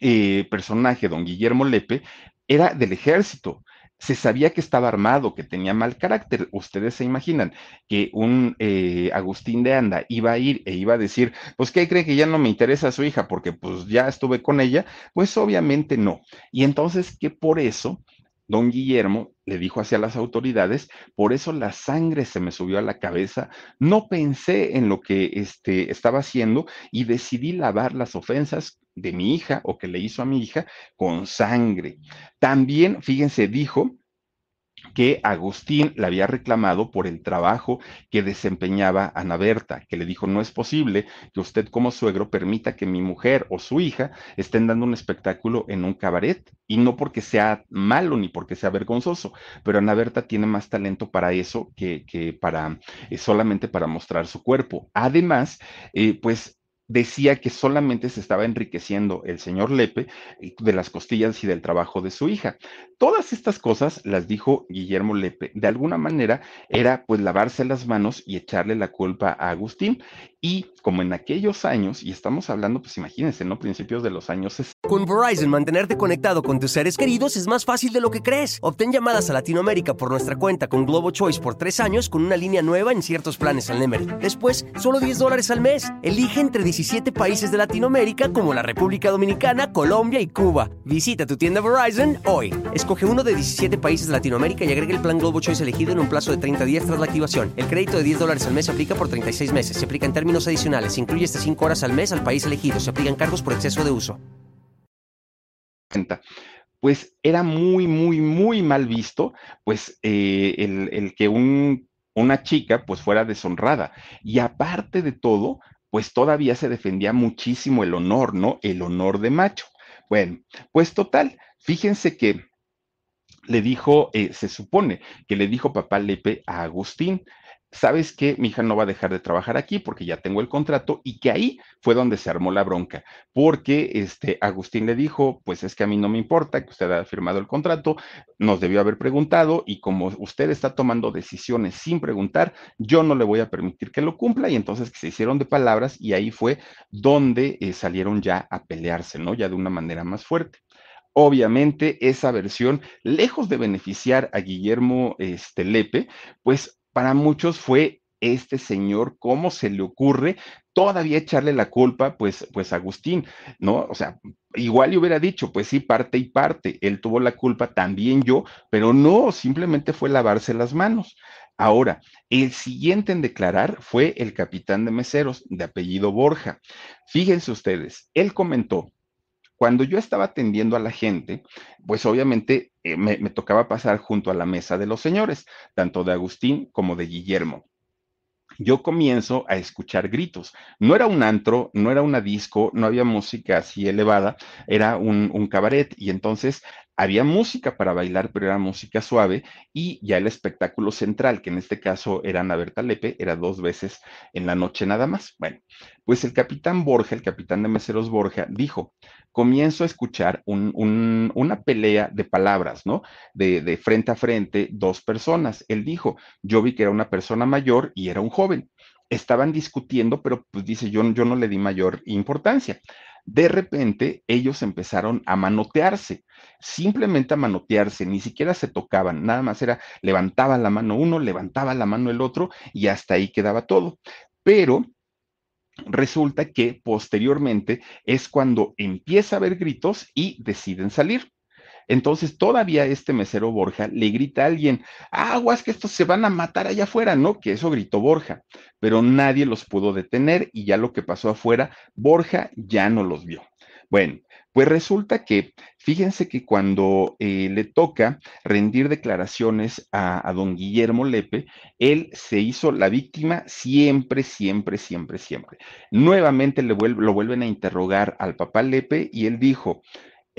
eh, personaje, don Guillermo Lepe, era del ejército se sabía que estaba armado, que tenía mal carácter. Ustedes se imaginan que un eh, Agustín de Anda iba a ir e iba a decir, pues, ¿qué cree que ya no me interesa su hija porque pues ya estuve con ella? Pues obviamente no. Y entonces que por eso don Guillermo le dijo hacia las autoridades, por eso la sangre se me subió a la cabeza, no pensé en lo que este, estaba haciendo y decidí lavar las ofensas de mi hija o que le hizo a mi hija con sangre. También, fíjense, dijo que Agustín le había reclamado por el trabajo que desempeñaba Ana Berta, que le dijo, no es posible que usted como suegro permita que mi mujer o su hija estén dando un espectáculo en un cabaret, y no porque sea malo ni porque sea vergonzoso, pero Ana Berta tiene más talento para eso que, que para eh, solamente para mostrar su cuerpo. Además, eh, pues decía que solamente se estaba enriqueciendo el señor Lepe eh, de las costillas y del trabajo de su hija. Todas estas cosas las dijo Guillermo Lepe. De alguna manera era pues lavarse las manos y echarle la culpa a Agustín. Y como en aquellos años, y estamos hablando, pues imagínense, ¿no? Principios de los años 60. Con Verizon, mantenerte conectado con tus seres queridos es más fácil de lo que crees. Obtén llamadas a Latinoamérica por nuestra cuenta con Globo Choice por tres años con una línea nueva en ciertos planes al Nemery. Después, solo 10 dólares al mes. Elige entre 17 países de Latinoamérica como la República Dominicana, Colombia y Cuba. Visita tu tienda Verizon hoy. Escoge uno de 17 países de Latinoamérica y agrega el plan Globo Choice elegido en un plazo de 30 días tras la activación. El crédito de 10 dólares al mes aplica por 36 meses. Se aplica en términos adicionales. Se incluye hasta 5 horas al mes al país elegido. Se aplican cargos por exceso de uso. Pues era muy, muy, muy mal visto, pues eh, el, que un, una chica pues fuera deshonrada. Y aparte de todo, pues todavía se defendía muchísimo el honor, ¿no? El honor de macho. Bueno, pues total, fíjense que le dijo, eh, se supone que le dijo papá Lepe a Agustín, ¿sabes qué? Mi hija no va a dejar de trabajar aquí porque ya tengo el contrato y que ahí fue donde se armó la bronca, porque este Agustín le dijo, pues es que a mí no me importa que usted haya firmado el contrato, nos debió haber preguntado y como usted está tomando decisiones sin preguntar, yo no le voy a permitir que lo cumpla y entonces que se hicieron de palabras y ahí fue donde eh, salieron ya a pelearse, ¿no? Ya de una manera más fuerte. Obviamente, esa versión, lejos de beneficiar a Guillermo este, Lepe, pues para muchos fue este señor, ¿cómo se le ocurre todavía echarle la culpa, pues, pues Agustín, ¿no? O sea, igual le hubiera dicho, pues sí, parte y parte, él tuvo la culpa, también yo, pero no, simplemente fue lavarse las manos. Ahora, el siguiente en declarar fue el capitán de meseros, de apellido Borja. Fíjense ustedes, él comentó cuando yo estaba atendiendo a la gente, pues obviamente eh, me, tocaba pasar junto a la mesa de los señores, tanto de Agustín como de Guillermo. yo comienzo a escuchar gritos. No era un antro, no era una disco, no había música así elevada, era un, un cabaret y entonces había música para bailar, pero era música suave y ya el espectáculo central, que en este caso era Ana Berta Lepe, era dos veces en la noche nada más. Bueno, pues el capitán Borja, el capitán de meseros Borja, dijo, comienzo a escuchar una pelea de palabras, ¿no? De, frente a frente, dos personas. Él dijo, yo vi que era una persona mayor y era un joven estaban discutiendo, pero pues dice, yo, yo no le di mayor importancia. De repente, ellos empezaron a manotearse, simplemente a manotearse, ni siquiera se tocaban, nada más era levantaba la mano uno, levantaba la mano el otro y hasta ahí quedaba todo. Pero resulta que posteriormente es cuando empieza a haber gritos y deciden salir. Entonces todavía este mesero Borja le grita a alguien, aguas que estos se van a matar allá afuera, ¿no? Que eso gritó Borja, pero nadie los pudo detener y ya lo que pasó afuera, Borja ya no los vio. Bueno, pues resulta que, fíjense que cuando eh, le toca rendir declaraciones a, don Guillermo Lepe, él se hizo la víctima siempre, siempre, siempre, siempre. Nuevamente le lo vuelven a interrogar al papá Lepe y él dijo,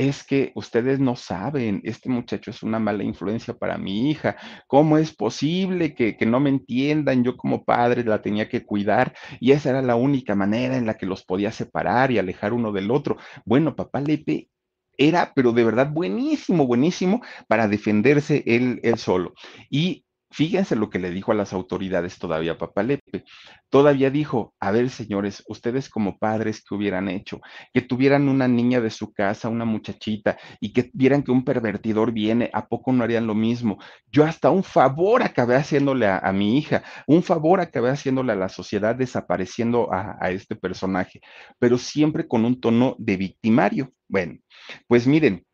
es que ustedes no saben, este muchacho es una mala influencia para mi hija, ¿cómo es posible que, no me entiendan? Yo como padre la tenía que cuidar y esa era la única manera en la que los podía separar y alejar uno del otro. Bueno, papá Lepe era, pero de verdad buenísimo, buenísimo para defenderse él, él solo. Y Fíjense lo que le dijo a las autoridades todavía Papalepe. Todavía dijo, a ver señores, ustedes como padres que hubieran hecho, que tuvieran una niña de su casa, una muchachita, y que vieran que un pervertidor viene, ¿a poco no harían lo mismo? Yo hasta un favor acabé haciéndole a, mi hija, un favor acabé haciéndole a la sociedad desapareciendo a, a este personaje, pero siempre con un tono de victimario. Bueno, pues miren,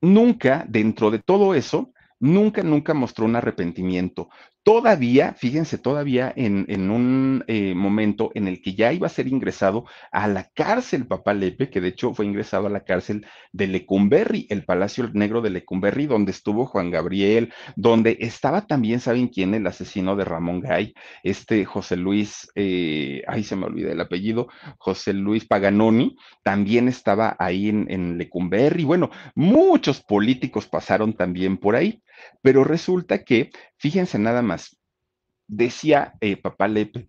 nunca dentro de todo eso, nunca, nunca mostró un arrepentimiento. Todavía, fíjense, todavía en, un eh, momento en el que ya iba a ser ingresado a la cárcel Papá Lepe, que de hecho fue ingresado a la cárcel de Lecumberri, el Palacio Negro de Lecumberri, donde estuvo Juan Gabriel, donde estaba también, ¿saben quién? El asesino de Ramón Gay, este José Luis, eh, ay, se me olvida el apellido, José Luis Paganoni, también estaba ahí en, en Lecumberri. Bueno, muchos políticos pasaron también por ahí. Pero resulta que, fíjense nada más, decía eh, Papá Lepe,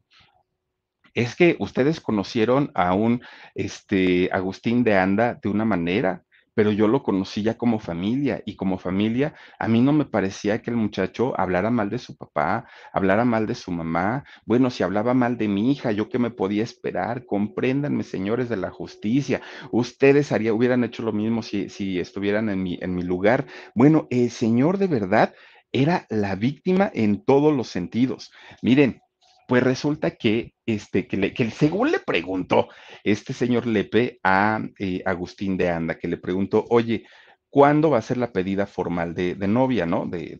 es que ustedes conocieron a un este, Agustín de Anda de una manera, pero yo lo conocí ya como familia y como familia a mí no me parecía que el muchacho hablara mal de su papá, hablara mal de su mamá. Bueno, si hablaba mal de mi hija, yo qué me podía esperar. Compréndanme, señores de la justicia. Ustedes haría, hubieran hecho lo mismo si, si estuvieran en mi, en mi lugar. Bueno, el señor de verdad era la víctima en todos los sentidos. Miren, pues resulta que, este, que, que, según le preguntó este señor Lepe a eh, Agustín de Anda, que le preguntó, oye, ¿cuándo va a ser la pedida formal de, novia, no? De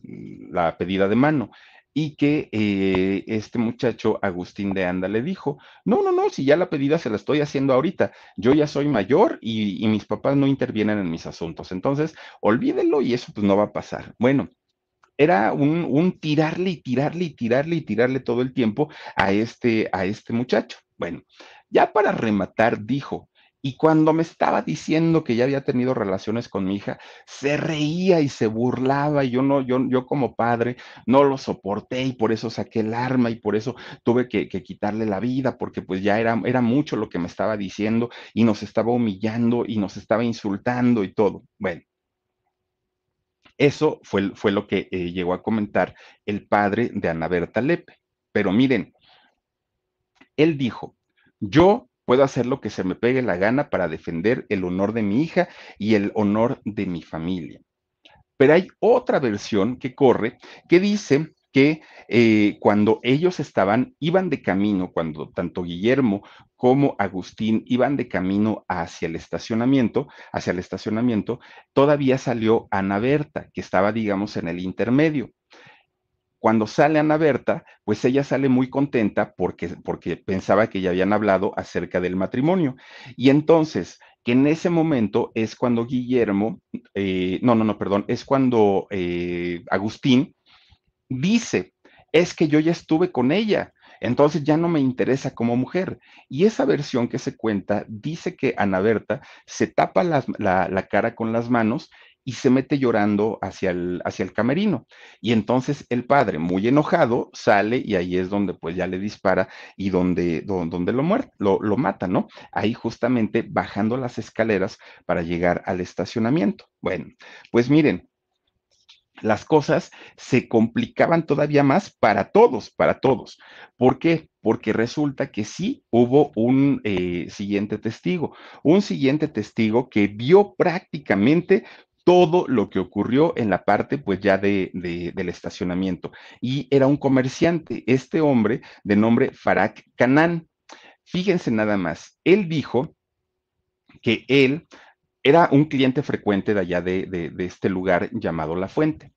la pedida de mano. Y que eh, este muchacho, Agustín de Anda, le dijo, no, no, no, si ya la pedida se la estoy haciendo ahorita, yo ya soy mayor y, y mis papás no intervienen en mis asuntos, entonces olvídelo y eso pues no va a pasar. Bueno, era un, tirarle y tirarle y tirarle y tirarle todo el tiempo a este, a este muchacho. Bueno, ya para rematar, dijo, y cuando me estaba diciendo que ya había tenido relaciones con mi hija, se reía y se burlaba y yo no, yo, yo como padre no lo soporté y por eso saqué el arma y por eso tuve que, que, quitarle la vida porque pues ya era, era mucho lo que me estaba diciendo y nos estaba humillando y nos estaba insultando y todo. Bueno, eso fue, fue lo que eh, llegó a comentar el padre de Ana Berta Lepe. Pero miren, él dijo, yo puedo hacer lo que se me pegue la gana para defender el honor de mi hija y el honor de mi familia. Pero hay otra versión que corre que dice que eh, cuando ellos estaban, iban de camino, cuando tanto Guillermo como Agustín iban de camino hacia el estacionamiento, hacia el estacionamiento, todavía salió Ana Berta, que estaba, digamos, en el intermedio. Cuando sale Ana Berta, pues ella sale muy contenta porque, porque pensaba que ya habían hablado acerca del matrimonio. Y entonces, que en ese momento es cuando Guillermo, eh, no, no, no, perdón, es cuando eh, Agustín dice, es que yo ya estuve con ella, entonces ya no me interesa como mujer. Y esa versión que se cuenta dice que Ana Berta se tapa la, cara con las manos y se mete llorando hacia el, camerino. Y entonces el padre, muy enojado, sale y ahí es donde pues ya le dispara y donde, donde, lo, muerte, lo, lo mata, ¿no? Ahí justamente bajando las escaleras para llegar al estacionamiento. Bueno, pues miren, las cosas se complicaban todavía más para todos, para todos. ¿Por qué? Porque resulta que sí hubo un eh, siguiente testigo, un siguiente testigo que vio prácticamente todo lo que ocurrió en la parte pues ya de, del estacionamiento. Y era un comerciante, este hombre de nombre Farak Kanan. Fíjense nada más, él dijo que él era un cliente frecuente de allá de, de este lugar llamado La Fuente.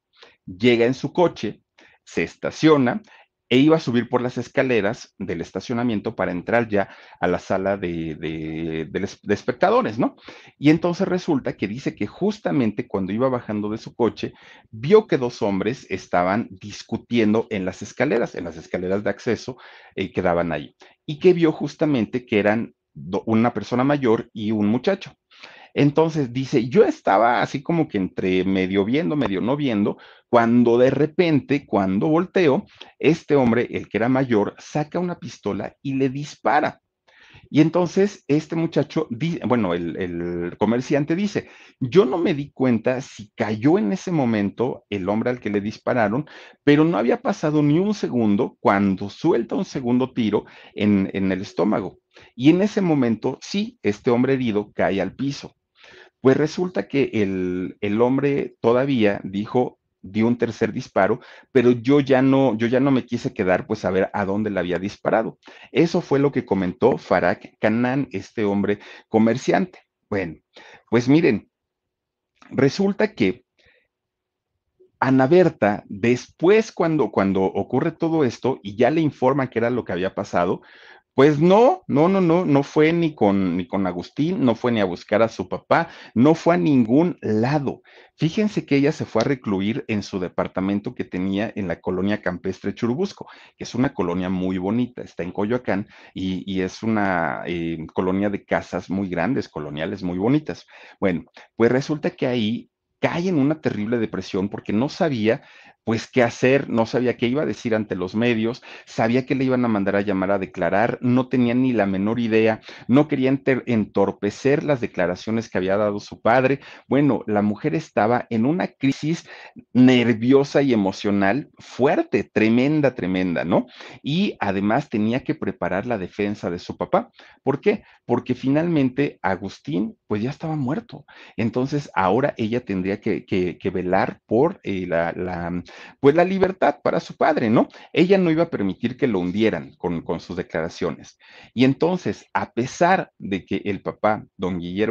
Llega en su coche, se estaciona e iba a subir por las escaleras del estacionamiento para entrar ya a la sala de, espectadores, ¿no? Y entonces resulta que dice que justamente cuando iba bajando de su coche, vio que dos hombres estaban discutiendo en las escaleras, en las escaleras de acceso eh, que daban ahí, y que vio justamente que eran una persona mayor y un muchacho. Entonces dice, yo estaba así como que entre medio viendo, medio no viendo, cuando de repente, cuando volteo, este hombre, el que era mayor, saca una pistola y le dispara. Y entonces este muchacho, bueno, el, comerciante dice, yo no me di cuenta si cayó en ese momento el hombre al que le dispararon, pero no había pasado ni un segundo cuando suelta un segundo tiro en el estómago. Y en ese momento, sí, este hombre herido cae al piso. Pues resulta que el, el hombre todavía dijo, dio un tercer disparo, pero yo ya no, yo ya no me quise quedar pues a ver a dónde le había disparado. Eso fue lo que comentó Farak Kanan, este hombre comerciante. Bueno, pues miren, resulta que Ana Berta, después cuando, cuando ocurre todo esto y ya le informan que era lo que había pasado, pues no, no, no, no, no fue ni con, ni con Agustín, no fue ni a buscar a su papá, no fue a ningún lado. Fíjense que ella se fue a recluir en su departamento que tenía en la colonia campestre Churubusco, que es una colonia muy bonita, está en Coyoacán y, es una eh, colonia de casas muy grandes, coloniales muy bonitas. Bueno, pues resulta que ahí cae en una terrible depresión porque no sabía pues qué hacer, no sabía qué iba a decir ante los medios, sabía que le iban a mandar a llamar a declarar, no tenía ni la menor idea, no quería entorpecer las declaraciones que había dado su padre. Bueno, la mujer estaba en una crisis nerviosa y emocional fuerte, tremenda, tremenda, ¿no? Y además tenía que preparar la defensa de su papá. ¿Por qué? Porque finalmente Agustín, pues ya estaba muerto. Entonces ahora ella tendría que, velar por eh, la pues la libertad para su padre, ¿no? Ella no iba a permitir que lo hundieran con, con sus declaraciones. Y entonces, a pesar de que el papá, don Guillermo...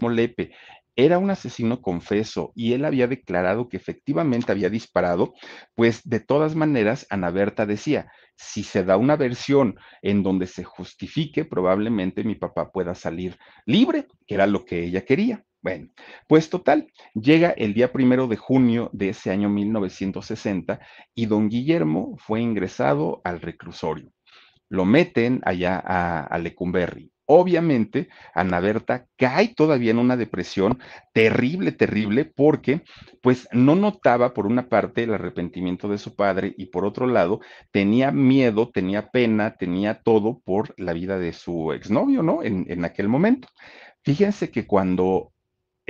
Molepe era un asesino confeso y él había declarado que efectivamente había disparado, pues de todas maneras Ana Berta decía, si se da una versión en donde se justifique, probablemente mi papá pueda salir libre, que era lo que ella quería. Bueno, pues total, llega el día primero de junio de ese año 1960 y don Guillermo fue ingresado al reclusorio. Lo meten allá a, a Lecumberri. Obviamente, Ana Berta cae todavía en una depresión terrible, terrible, porque pues no notaba por una parte el arrepentimiento de su padre y por otro lado tenía miedo, tenía pena, tenía todo por la vida de su exnovio, ¿no? En, en aquel momento. Fíjense que cuando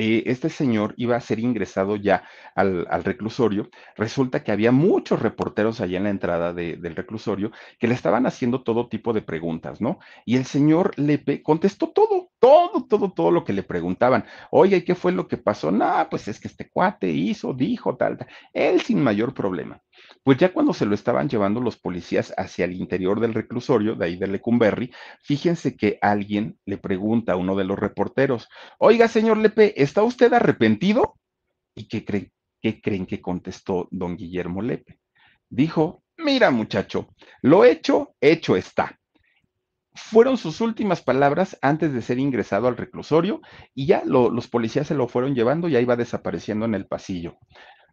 eh, este señor iba a ser ingresado ya al, reclusorio, resulta que había muchos reporteros allá en la entrada del reclusorio que le estaban haciendo todo tipo de preguntas, ¿no? Y el señor Lepe contestó todo, todo, todo, todo lo que le preguntaban. Oye, ¿qué fue lo que pasó? No, pues es que este cuate hizo, dijo, tal, tal. Él sin mayor problema. Pues ya cuando se lo estaban llevando los policías hacia el interior del reclusorio, de ahí de Lecumberri, fíjense que alguien le pregunta a uno de los reporteros, oiga, señor Lepe, ¿está usted arrepentido? ¿Y qué creen, que contestó don Guillermo Lepe? Dijo, mira muchacho, lo hecho, hecho está fueron sus últimas palabras antes de ser ingresado al reclusorio y ya los policías se lo fueron llevando y ahí va desapareciendo en el pasillo.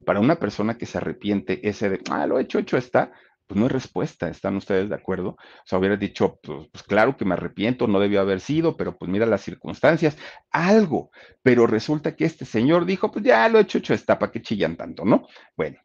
Para una persona que se arrepiente ese de, ah, lo hecho, hecho está, pues no hay respuesta, ¿están ustedes de acuerdo? O sea, hubiera dicho, pues, pues, claro que me arrepiento, no debió haber sido, pero pues mira las circunstancias, algo. Pero resulta que este señor dijo, pues ya lo hecho, hecho está, ¿para qué chillan tanto, no? Bueno,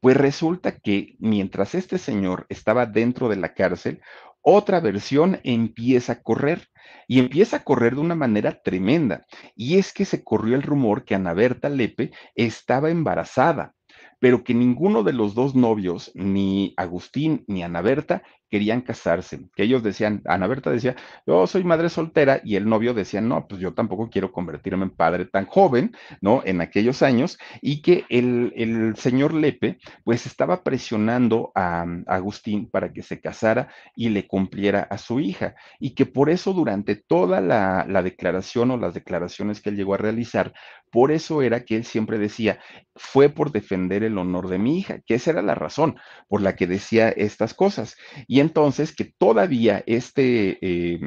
pues resulta que mientras este señor estaba dentro de la cárcel, otra versión empieza a correr y empieza a correr de una manera tremenda. Y es que se corrió el rumor que Ana Berta Lepe estaba embarazada, pero que ninguno de los dos novios, ni Agustín ni Ana Berta, querían casarse, que ellos decían, Ana Berta decía, yo soy madre soltera, y el novio decía, no, pues yo tampoco quiero convertirme en padre tan joven, ¿no? En aquellos años, y que el, el señor Lepe, pues estaba presionando a, Agustín para que se casara y le cumpliera a su hija, y que por eso durante toda la, la declaración o las declaraciones que él llegó a realizar, por eso era que él siempre decía, fue por defender el honor de mi hija, que esa era la razón por la que decía estas cosas. Y entonces que todavía este... Eh,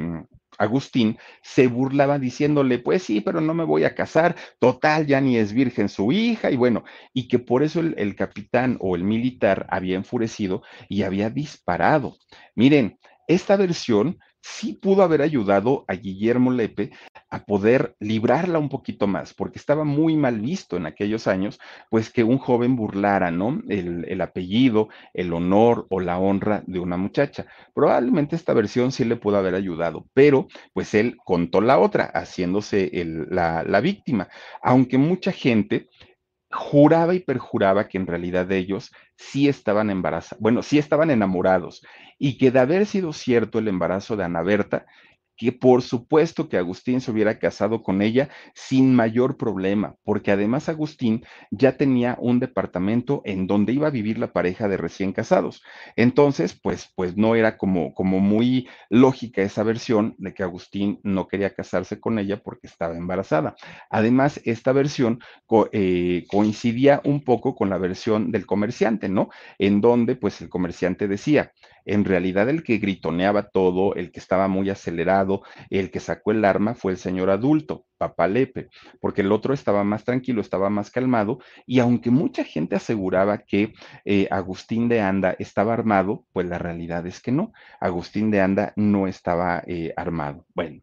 Agustín se burlaba diciéndole, pues sí, pero no me voy a casar, total, ya ni es virgen su hija, y bueno, y que por eso el, capitán o el militar había enfurecido y había disparado. Miren, esta versión sí pudo haber ayudado a Guillermo Lepe a poder librarla un poquito más, porque estaba muy mal visto en aquellos años, pues que un joven burlara, ¿no? El, apellido, el honor o la honra de una muchacha. Probablemente esta versión sí le pudo haber ayudado, pero pues él contó la otra, haciéndose la, la víctima, aunque mucha gente juraba y perjuraba que en realidad ellos sí estaban embarazados, bueno, sí estaban enamorados, y que de haber sido cierto el embarazo de Ana Berta, que por supuesto que Agustín se hubiera casado con ella sin mayor problema, porque además Agustín ya tenía un departamento en donde iba a vivir la pareja de recién casados. Entonces, pues, pues no era como, como muy lógica esa versión de que Agustín no quería casarse con ella porque estaba embarazada. Además, esta versión eh, coincidía un poco con la versión del comerciante, ¿no? En donde, pues, el comerciante decía, en realidad el que gritoneaba todo, el que estaba muy acelerado, el que sacó el arma fue el señor adulto, Papá Lepe, porque el otro estaba más tranquilo, estaba más calmado, y aunque mucha gente aseguraba que eh, Agustín de Anda estaba armado, pues la realidad es que no, Agustín de Anda no estaba eh, armado. Bueno.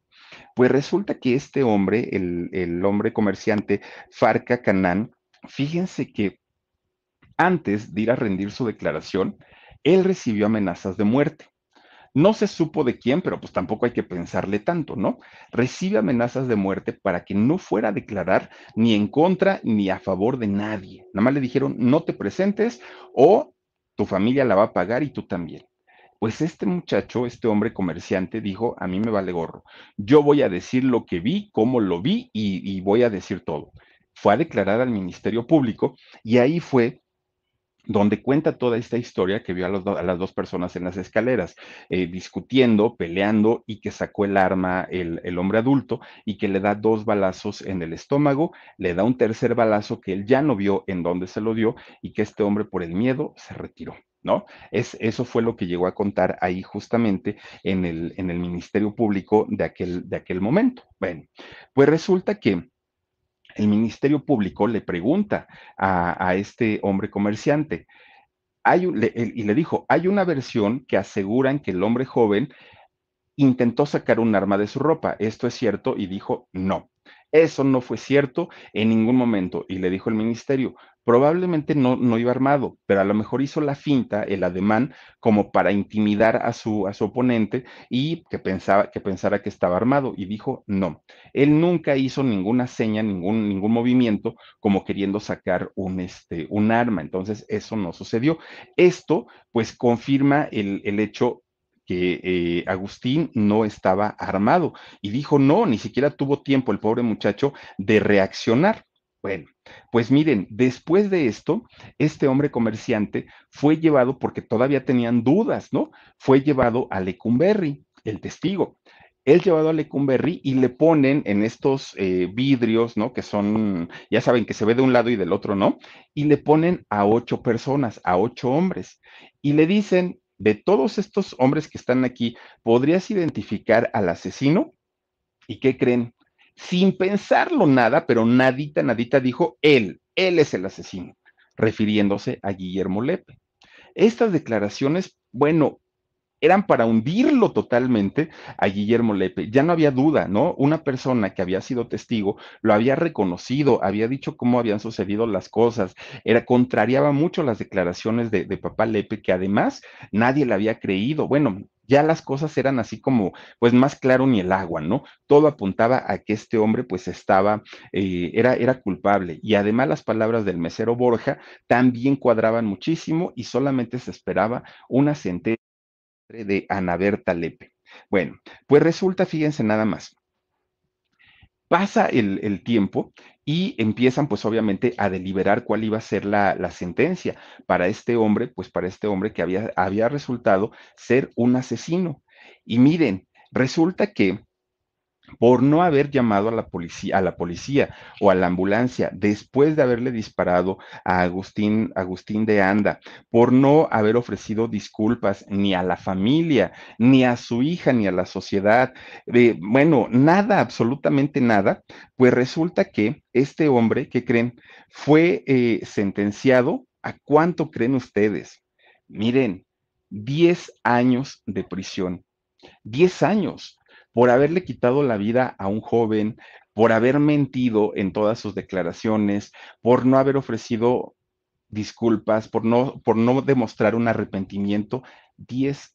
Pues resulta que este hombre, el, el hombre comerciante Farca Canán, fíjense que antes de ir a rendir su declaración, él recibió amenazas de muerte. No se supo de quién, pero pues tampoco hay que pensarle tanto, ¿no? Recibe amenazas de muerte para que no fuera a declarar ni en contra ni a favor de nadie. Nada más le dijeron, no te presentes o tu familia la va a pagar y tú también. Pues este muchacho, este hombre comerciante, dijo, a mí me vale gorro. Yo voy a decir lo que vi, cómo lo vi y, voy a decir todo. Fue a declarar al Ministerio Público y ahí fue donde cuenta toda esta historia que vio a, las dos personas en las escaleras, eh, discutiendo, peleando y que sacó el arma el, el, hombre adulto y que le da dos balazos en el estómago, le da un tercer balazo que él ya no vio en dónde se lo dio y que este hombre por el miedo se retiró. ¿No? Es, eso fue lo que llegó a contar ahí justamente en el, en el Ministerio Público de aquel, de aquel momento. Bueno, pues resulta que el Ministerio Público le pregunta a, este hombre comerciante, hay, y le dijo, hay una versión que aseguran que el hombre joven intentó sacar un arma de su ropa. ¿Esto es cierto? Y dijo, no. Eso no fue cierto en ningún momento. Y le dijo el ministerio, probablemente no, no iba armado, pero a lo mejor hizo la finta, el ademán, como para intimidar a su, a su oponente y que, pensaba, que pensara que estaba armado. Y dijo, no, él nunca hizo ninguna seña, ningún, ningún movimiento como queriendo sacar un, este, un arma. Entonces, eso no sucedió. Esto, pues, confirma el, el hecho que eh, Agustín no estaba armado y dijo no, ni siquiera tuvo tiempo el pobre muchacho de reaccionar. Bueno, pues miren, después de esto, este hombre comerciante fue llevado, porque todavía tenían dudas, ¿no? Fue llevado a Lecumberri, el testigo. Él llevado a Lecumberri y le ponen en estos eh, vidrios, ¿no? Que son, ya saben, que se ve de un lado y del otro, ¿no? Y le ponen a ocho personas, a ocho hombres. Y le dicen, de todos estos hombres que están aquí, ¿podrías identificar al asesino? ¿Y qué creen? sin pensarlo nada, pero nadita, nadita dijo, él, él es el asesino, refiriéndose a Guillermo Lepe. Estas declaraciones, bueno, eran para hundirlo totalmente a Guillermo Lepe. Ya no había duda, ¿no? Una persona que había sido testigo lo había reconocido, había dicho cómo habían sucedido las cosas, era contrariaba mucho las declaraciones de, de papá Lepe, que además nadie le había creído. Bueno, ya las cosas eran así como, pues más claro ni el agua, ¿no? Todo apuntaba a que este hombre pues estaba, eh, era, era culpable. Y además las palabras del mesero Borja también cuadraban muchísimo y solamente se esperaba una sentencia de Ana Berta Lepe. Bueno, pues resulta, fíjense nada más, pasa el, tiempo y empiezan pues obviamente a deliberar cuál iba a ser la, la, sentencia para este hombre, pues para este hombre que había, había resultado ser un asesino. Y miren, resulta que por no haber llamado a la policía, a la policía o a la ambulancia después de haberle disparado a Agustín, Agustín de Anda, por no haber ofrecido disculpas ni a la familia, ni a su hija, ni a la sociedad, de, bueno, nada, absolutamente nada, pues resulta que este hombre, ¿qué creen? Fue eh, sentenciado a cuánto creen ustedes. Miren, 10 años de prisión. 10 años por haberle quitado la vida a un joven, por haber mentido en todas sus declaraciones, por no haber ofrecido disculpas, por no, por no demostrar un arrepentimiento, 10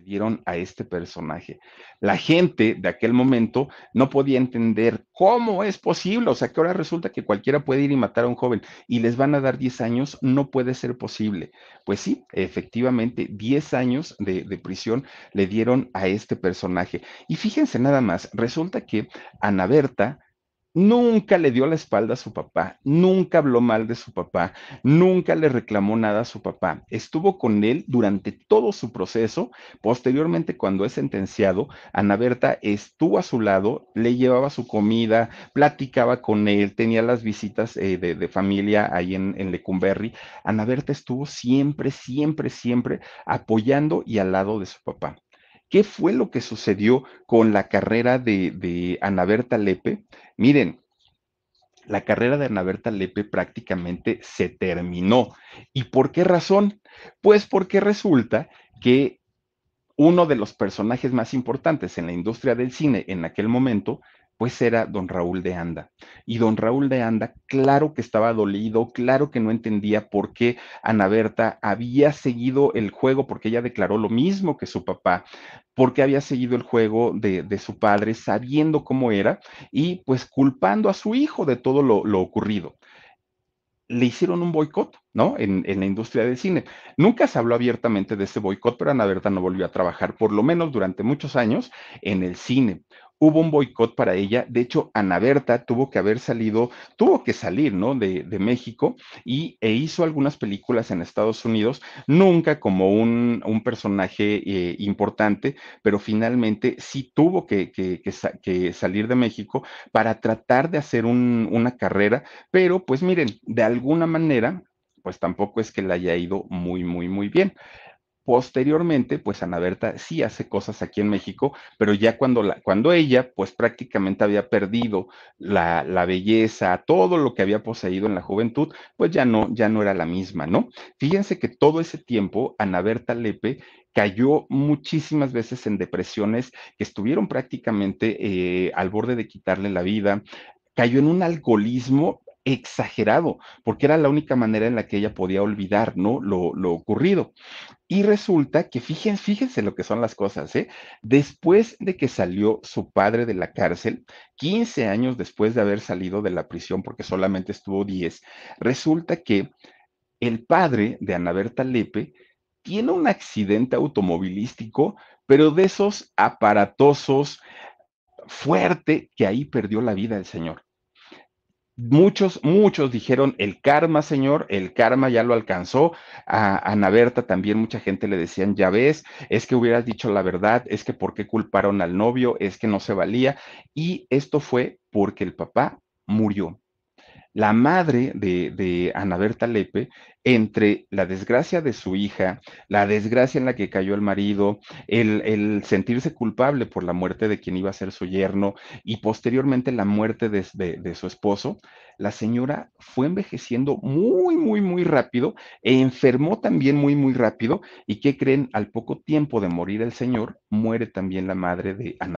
dieron a este personaje. La gente de aquel momento no podía entender cómo es posible, o sea, que ahora resulta que cualquiera puede ir y matar a un joven y les van a dar 10 años, no puede ser posible. Pues sí, efectivamente, 10 años de, de prisión le dieron a este personaje. Y fíjense nada más, resulta que Ana Berta, Nunca le dio la espalda a su papá, nunca habló mal de su papá, nunca le reclamó nada a su papá. Estuvo con él durante todo su proceso. Posteriormente, cuando es sentenciado, Ana Berta estuvo a su lado, le llevaba su comida, platicaba con él, tenía las visitas eh, de, familia ahí en, en Lecumberri. Ana Berta estuvo siempre, siempre, siempre apoyando y al lado de su papá. ¿Qué fue lo que sucedió con la carrera de, de Ana Berta Lepe? Miren, la carrera de Ana Berta Lepe prácticamente se terminó. ¿Y por qué razón? Pues porque resulta que uno de los personajes más importantes en la industria del cine en aquel momento pues era don Raúl de Anda. Y don Raúl de Anda, claro que estaba dolido, claro que no entendía por qué Ana Berta había seguido el juego, porque ella declaró lo mismo que su papá, porque había seguido el juego de, su padre, sabiendo cómo era y pues culpando a su hijo de todo lo, ocurrido le hicieron un boicot, ¿no? En, en, la industria del cine. Nunca se habló abiertamente de ese boicot, pero Ana Berta no volvió a trabajar, por lo menos durante muchos años, en el cine hubo un boicot para ella. De hecho, Ana Berta tuvo que haber salido, tuvo que salir, ¿no? De, México y e hizo algunas películas en Estados Unidos, nunca como un, personaje eh, importante, pero finalmente sí tuvo que, que, salir de México para tratar de hacer un, una carrera, pero pues miren, de alguna manera, pues tampoco es que le haya ido muy, muy, muy bien. Posteriormente, pues Ana Berta sí hace cosas aquí en México, pero ya cuando, la, cuando ella, pues prácticamente había perdido la, la, belleza, todo lo que había poseído en la juventud, pues ya no, ya no era la misma, ¿no? Fíjense que todo ese tiempo Ana Berta Lepe cayó muchísimas veces en depresiones que estuvieron prácticamente eh, al borde de quitarle la vida, cayó en un alcoholismo exagerado, porque era la única manera en la que ella podía olvidar, ¿no? Lo, ocurrido. Y resulta que fíjense, fíjense lo que son las cosas, ¿eh? Después de que salió su padre de la cárcel, 15 años después de haber salido de la prisión, porque solamente estuvo 10, resulta que el padre de Ana Berta Lepe tiene un accidente automovilístico, pero de esos aparatosos fuerte que ahí perdió la vida el señor Muchos, muchos dijeron el karma, señor, el karma ya lo alcanzó. A Ana Berta también mucha gente le decían, ya ves, es que hubieras dicho la verdad, es que por qué culparon al novio, es que no se valía. Y esto fue porque el papá murió la madre de, de, Ana Berta Lepe, entre la desgracia de su hija, la desgracia en la que cayó el marido, el, sentirse culpable por la muerte de quien iba a ser su yerno y posteriormente la muerte de, su esposo, la señora fue envejeciendo muy, muy, muy rápido e enfermó también muy, muy rápido. ¿Y qué creen? Al poco tiempo de morir el señor, muere también la madre de Ana.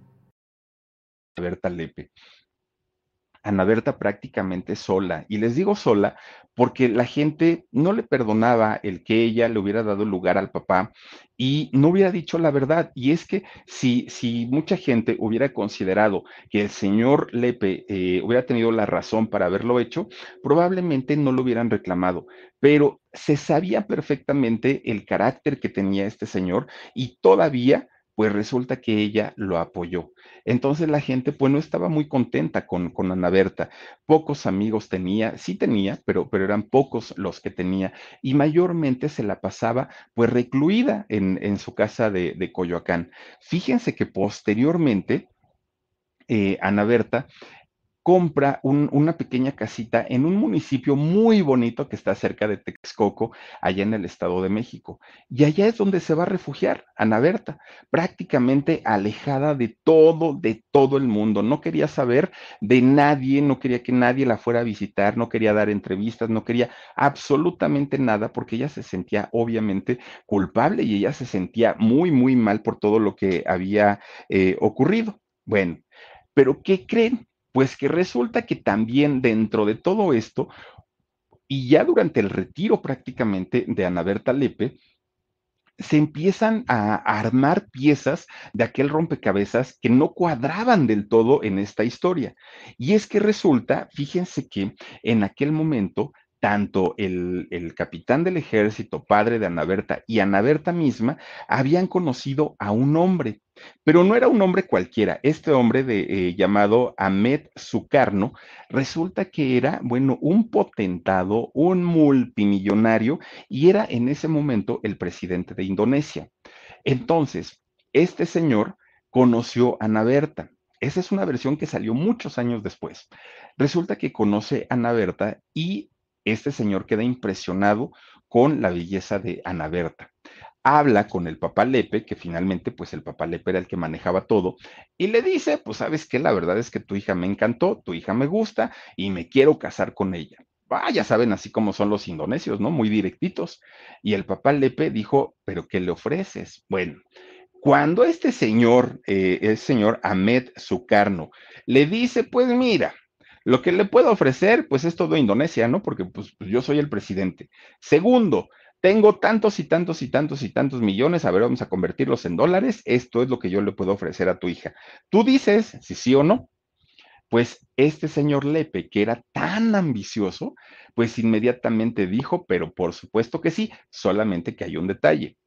Berta Lepe. Ana Berta prácticamente sola. Y les digo sola porque la gente no le perdonaba el que ella le hubiera dado lugar al papá y no hubiera dicho la verdad. Y es que si, si mucha gente hubiera considerado que el señor Lepe eh, hubiera tenido la razón para haberlo hecho, probablemente no lo hubieran reclamado. Pero se sabía perfectamente el carácter que tenía este señor y todavía pues resulta que ella lo apoyó. Entonces la gente pues no estaba muy contenta con, con Ana Berta. Pocos amigos tenía, sí tenía, pero, pero eran pocos los que tenía y mayormente se la pasaba pues recluida en, en su casa de, de, Coyoacán. Fíjense que posteriormente eh, Ana Berta compra un, una pequeña casita en un municipio muy bonito que está cerca de Texcoco, allá en el Estado de México. Y allá es donde se va a refugiar Ana Berta, prácticamente alejada de todo, de todo el mundo. No quería saber de nadie, no quería que nadie la fuera a visitar, no quería dar entrevistas, no quería absolutamente nada porque ella se sentía obviamente culpable y ella se sentía muy, muy mal por todo lo que había eh, ocurrido. Bueno, pero ¿qué creen? Pues que resulta que también dentro de todo esto, y ya durante el retiro prácticamente de Ana Berta Lepe, se empiezan a armar piezas de aquel rompecabezas que no cuadraban del todo en esta historia. Y es que resulta, fíjense que en aquel momento tanto el, capitán del ejército, padre de Ana Berta, y Ana Berta misma habían conocido a un hombre, pero no era un hombre cualquiera. Este hombre eh, llamado Ahmed Sukarno resulta que era, bueno, un potentado, un multimillonario, y era en ese momento el presidente de Indonesia. Entonces, este señor conoció a Ana Berta. Esa es una versión que salió muchos años después. Resulta que conoce a Ana Berta y este señor queda impresionado con la belleza de Ana Berta. Habla con el papá Lepe, que finalmente pues el papá Lepe era el que manejaba todo, y le dice, pues sabes que la verdad es que tu hija me encantó, tu hija me gusta y me quiero casar con ella. Ah, ya saben así como son los indonesios, ¿no? Muy directitos. Y el papá Lepe dijo, pero ¿qué le ofreces? Bueno, cuando este señor, eh, el señor Ahmed Sukarno, le dice, pues mira, lo que le puedo ofrecer, pues es todo Indonesia, ¿no? Porque pues, pues, yo soy el presidente. Segundo, tengo tantos y tantos y tantos y tantos millones, a ver, vamos a convertirlos en dólares. Esto es lo que yo le puedo ofrecer a tu hija. Tú dices si sí o no. Pues este señor Lepe, que era tan ambicioso, pues inmediatamente dijo, pero por supuesto que sí, solamente que hay un detalle.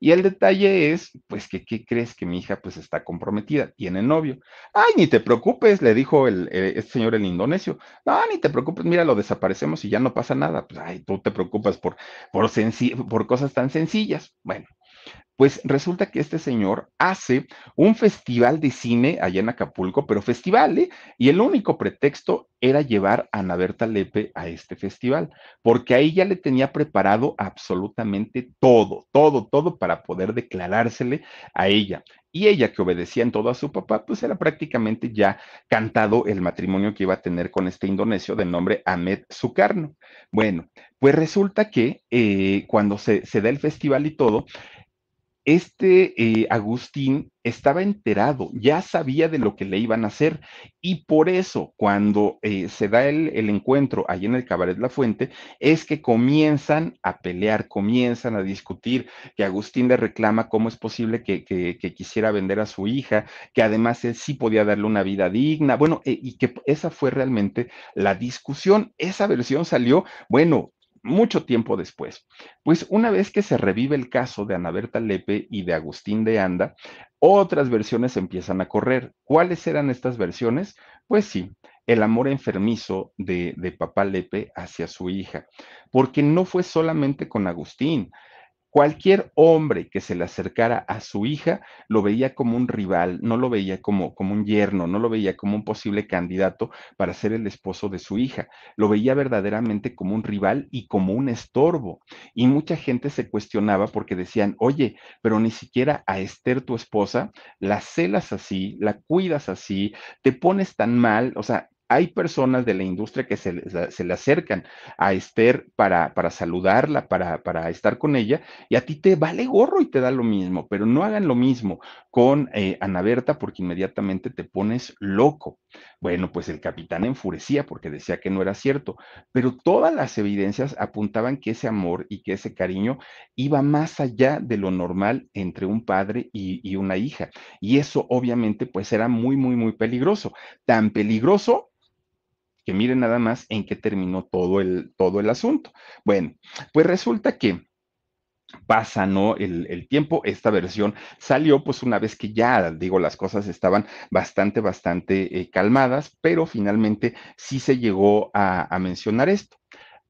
Y el detalle es, pues, que ¿qué crees que mi hija pues está comprometida? Tiene novio. Ay, ni te preocupes, le dijo el, eh, este señor el indonesio. No, ni te preocupes, mira, lo desaparecemos y ya no pasa nada. Pues, ay, tú te preocupas por, por, por cosas tan sencillas. Bueno, pues resulta que este señor hace un festival de cine allá en Acapulco, pero festival, ¿eh? Y el único pretexto era llevar a Ana Berta Lepe a este festival, porque ahí ya le tenía preparado absolutamente todo, todo, todo para poder declarársele a ella. Y ella, que obedecía en todo a su papá, pues era prácticamente ya cantado el matrimonio que iba a tener con este indonesio de nombre Ahmed Sukarno. Bueno, pues resulta que eh, cuando se, se da el festival y todo, este eh, Agustín estaba enterado, ya sabía de lo que le iban a hacer y por eso cuando eh, se da el, encuentro ahí en el Cabaret La Fuente es que comienzan a pelear, comienzan a discutir, que Agustín le reclama cómo es posible que, que, que quisiera vender a su hija, que además él sí podía darle una vida digna, bueno, eh, y que esa fue realmente la discusión, esa versión salió, bueno, mucho tiempo después. Pues una vez que se revive el caso de Ana Berta Lepe y de Agustín de Anda, otras versiones empiezan a correr. ¿Cuáles eran estas versiones? Pues sí, el amor enfermizo de, de papá Lepe hacia su hija, porque no fue solamente con Agustín, Cualquier hombre que se le acercara a su hija lo veía como un rival, no lo veía como, como un yerno, no lo veía como un posible candidato para ser el esposo de su hija, lo veía verdaderamente como un rival y como un estorbo. Y mucha gente se cuestionaba porque decían, oye, pero ni siquiera a Esther, tu esposa, la celas así, la cuidas así, te pones tan mal, o sea, hay personas de la industria que se, se le acercan a Esther para, para saludarla, para, para, estar con ella, y a ti te vale gorro y te da lo mismo, pero no hagan lo mismo con eh, Ana Berta porque inmediatamente te pones loco. Bueno, pues el capitán enfurecía porque decía que no era cierto, pero todas las evidencias apuntaban que ese amor y que ese cariño iba más allá de lo normal entre un padre y, y una hija. Y eso obviamente pues era muy, muy, muy peligroso. Tan peligroso que miren nada más en qué terminó todo el, todo el asunto. Bueno, pues resulta que pasa, ¿no? El, el, tiempo, esta versión salió pues una vez que ya, digo, las cosas estaban bastante, bastante eh, calmadas, pero finalmente sí se llegó a, a mencionar esto.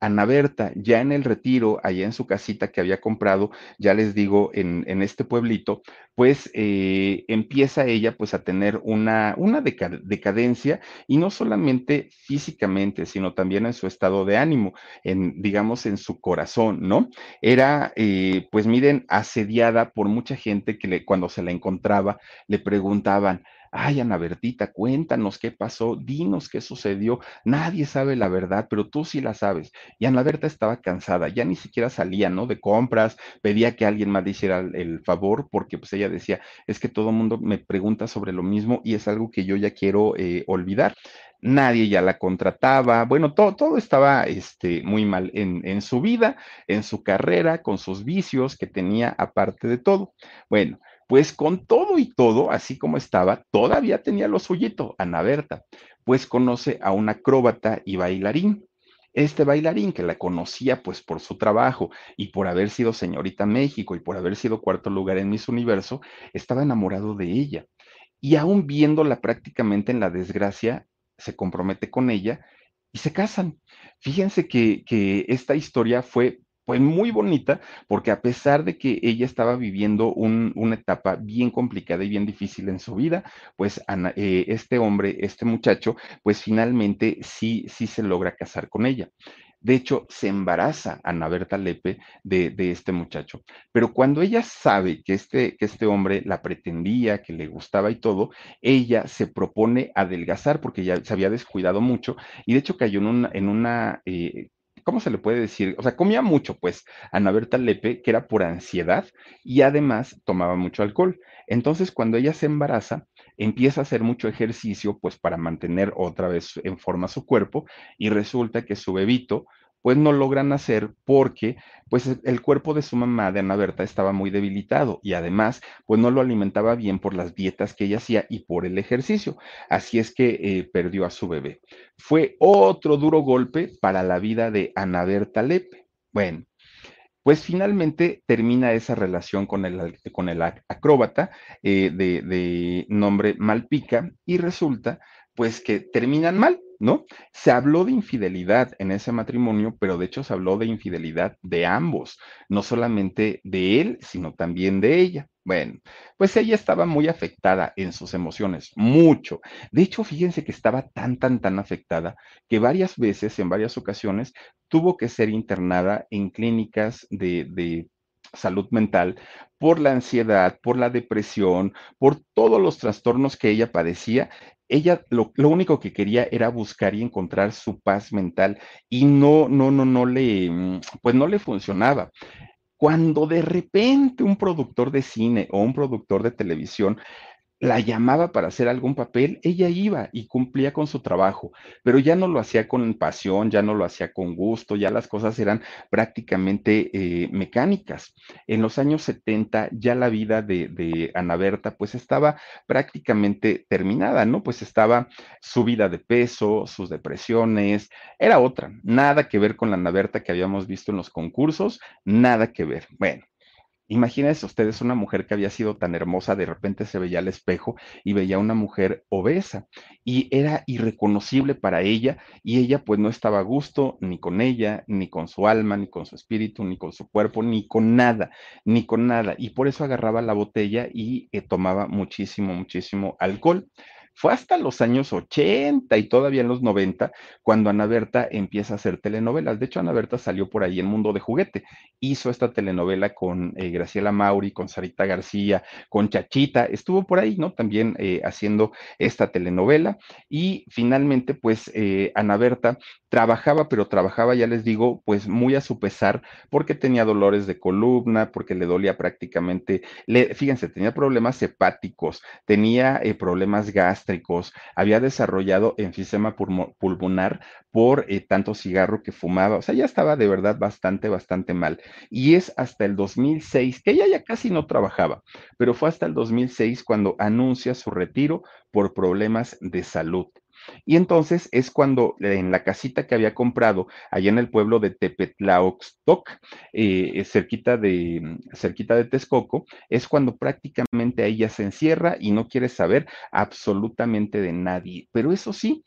Ana Berta, ya en el retiro, allá en su casita que había comprado, ya les digo, en, en este pueblito, pues eh, empieza ella pues a tener una, una decadencia y no solamente físicamente, sino también en su estado de ánimo, en, digamos, en su corazón, ¿no? Era, eh, pues miren, asediada por mucha gente que cuando se la encontraba le preguntaban, ay, Ana Bertita, cuéntanos qué pasó, dinos qué sucedió, nadie sabe la verdad, pero tú sí la sabes. Y Ana Berta estaba cansada, ya ni siquiera salía, ¿no? De compras, pedía que alguien más le hiciera el favor, porque pues ella decía, es que todo el mundo me pregunta sobre lo mismo y es algo que yo ya quiero eh, olvidar nadie ya la contrataba, bueno, todo, todo estaba este, muy mal en, en, su vida, en su carrera, con sus vicios que tenía aparte de todo. Bueno, pues con todo y todo, así como estaba, todavía tenía lo suyito, Ana Berta, pues conoce a un acróbata y bailarín. Este bailarín que la conocía pues por su trabajo y por haber sido señorita México y por haber sido cuarto lugar en Miss Universo, estaba enamorado de ella. Y aún viéndola prácticamente en la desgracia, se compromete con ella y se casan. Fíjense que, que esta historia fue pues muy bonita, porque a pesar de que ella estaba viviendo un, una etapa bien complicada y bien difícil en su vida, pues Ana, eh, este hombre, este muchacho, pues finalmente sí, sí se logra casar con ella. De hecho, se embaraza Ana Berta Lepe de, de, este muchacho. Pero cuando ella sabe que este, que este hombre la pretendía, que le gustaba y todo, ella se propone adelgazar porque ya se había descuidado mucho y de hecho cayó en una, en una eh, ¿cómo se le puede decir? O sea, comía mucho, pues, Ana Berta Lepe, que era por ansiedad y además tomaba mucho alcohol. Entonces, cuando ella se embaraza, empieza a hacer mucho ejercicio, pues, para mantener otra vez en forma su cuerpo y resulta que su bebito, pues no logran nacer porque pues el cuerpo de su mamá, de Ana Berta, estaba muy debilitado y además pues no lo alimentaba bien por las dietas que ella hacía y por el ejercicio. Así es que eh, perdió a su bebé. Fue otro duro golpe para la vida de Ana Berta Lepe. Bueno, pues finalmente termina esa relación con el, con el acróbata eh, de, de nombre Malpica y resulta pues que terminan mal. ¿No? Se habló de infidelidad en ese matrimonio, pero de hecho se habló de infidelidad de ambos, no solamente de él, sino también de ella. Bueno, pues ella estaba muy afectada en sus emociones, mucho. De hecho, fíjense que estaba tan, tan, tan afectada que varias veces, en varias ocasiones, tuvo que ser internada en clínicas de, salud mental por la ansiedad, por la depresión, por todos los trastornos que ella padecía ella lo, lo, único que quería era buscar y encontrar su paz mental y no, no, no, no le, mm, pues no le funcionaba. cuando de repente un productor de cine o un productor de televisión la llamaba para hacer algún papel, ella iba y cumplía con su trabajo, pero ya no lo hacía con pasión, ya no lo hacía con gusto, ya las cosas eran prácticamente eh, mecánicas. En los años 70 ya la vida de, de, Ana Berta pues estaba prácticamente terminada, ¿no? Pues estaba subida de peso, sus depresiones, era otra, nada que ver con la Ana Berta que habíamos visto en los concursos, nada que ver. Bueno. Imagínense ustedes una mujer que había sido tan hermosa, de repente se veía al espejo y veía una mujer obesa y era irreconocible para ella y ella pues no estaba a gusto ni con ella, ni con su alma, ni con su espíritu, ni con su cuerpo, ni con nada, ni con nada. Y por eso agarraba la botella y eh, tomaba muchísimo, muchísimo alcohol. Fue hasta los años 80 y todavía en los 90 cuando Ana Berta empieza a hacer telenovelas. De hecho, Ana Berta salió por ahí en Mundo de Juguete. Hizo esta telenovela con eh, Graciela Mauri, con Sarita García, con Chachita. Estuvo por ahí, ¿no? También eh, haciendo esta telenovela. Y finalmente, pues, eh, Ana Berta trabajaba, pero trabajaba, ya les digo, pues muy a su pesar, porque tenía dolores de columna, porque le dolía prácticamente, le, fíjense, tenía problemas hepáticos, tenía problemas gástricos había desarrollado enfisema pulmonar por eh, tanto cigarro que fumaba, o sea, ya estaba de verdad bastante, bastante mal. Y es hasta el 2006, que ella ya casi no trabajaba, pero fue hasta el 2006 cuando anuncia su retiro por problemas de salud. Y entonces es cuando en la casita que había comprado allá en el pueblo de Tepetlaoxtoc, eh, cerquita, de, cerquita de Texcoco, es cuando prácticamente ella se encierra y no quiere saber absolutamente de nadie. Pero eso sí,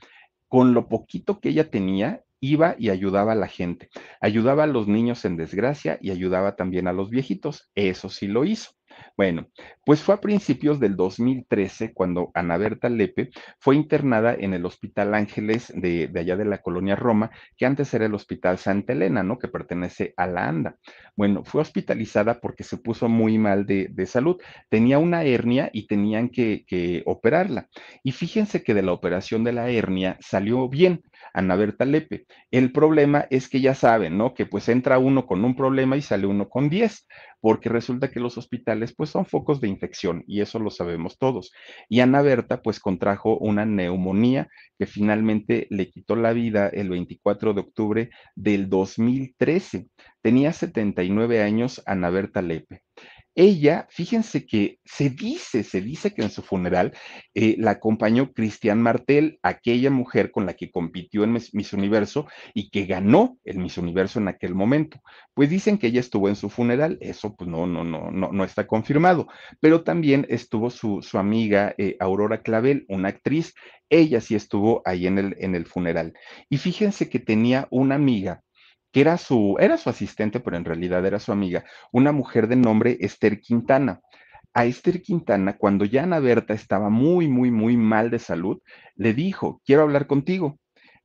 con lo poquito que ella tenía, iba y ayudaba a la gente. Ayudaba a los niños en desgracia y ayudaba también a los viejitos. Eso sí lo hizo. Bueno, pues fue a principios del 2013 cuando Ana Berta Lepe fue internada en el Hospital Ángeles de, allá de la colonia Roma, que antes era el Hospital Santa Elena, ¿no? Que pertenece a la ANDA. Bueno, fue hospitalizada porque se puso muy mal de, salud. Tenía una hernia y tenían que, que operarla. Y fíjense que de la operación de la hernia salió bien. Ana Berta Lepe. El problema es que ya saben, ¿no? Que pues entra uno con un problema y sale uno con 10 porque resulta que los hospitales pues son focos de infección y eso lo sabemos todos. Y Ana Berta pues contrajo una neumonía que finalmente le quitó la vida el 24 de octubre del 2013. Tenía 79 años Ana Berta Lepe. Ella, fíjense que se dice, se dice que en su funeral eh, la acompañó Cristian Martel, aquella mujer con la que compitió en Miss Universo y que ganó el Miss Universo en aquel momento. Pues dicen que ella estuvo en su funeral, eso pues no, no, no, no, no está confirmado, pero también estuvo su, su amiga eh, Aurora Clavel, una actriz, ella sí estuvo ahí en el, en el funeral. Y fíjense que tenía una amiga que era su, era su asistente, pero en realidad era su amiga, una mujer de nombre Esther Quintana. A Esther Quintana, cuando ya Ana Berta estaba muy, muy, muy mal de salud, le dijo, quiero hablar contigo.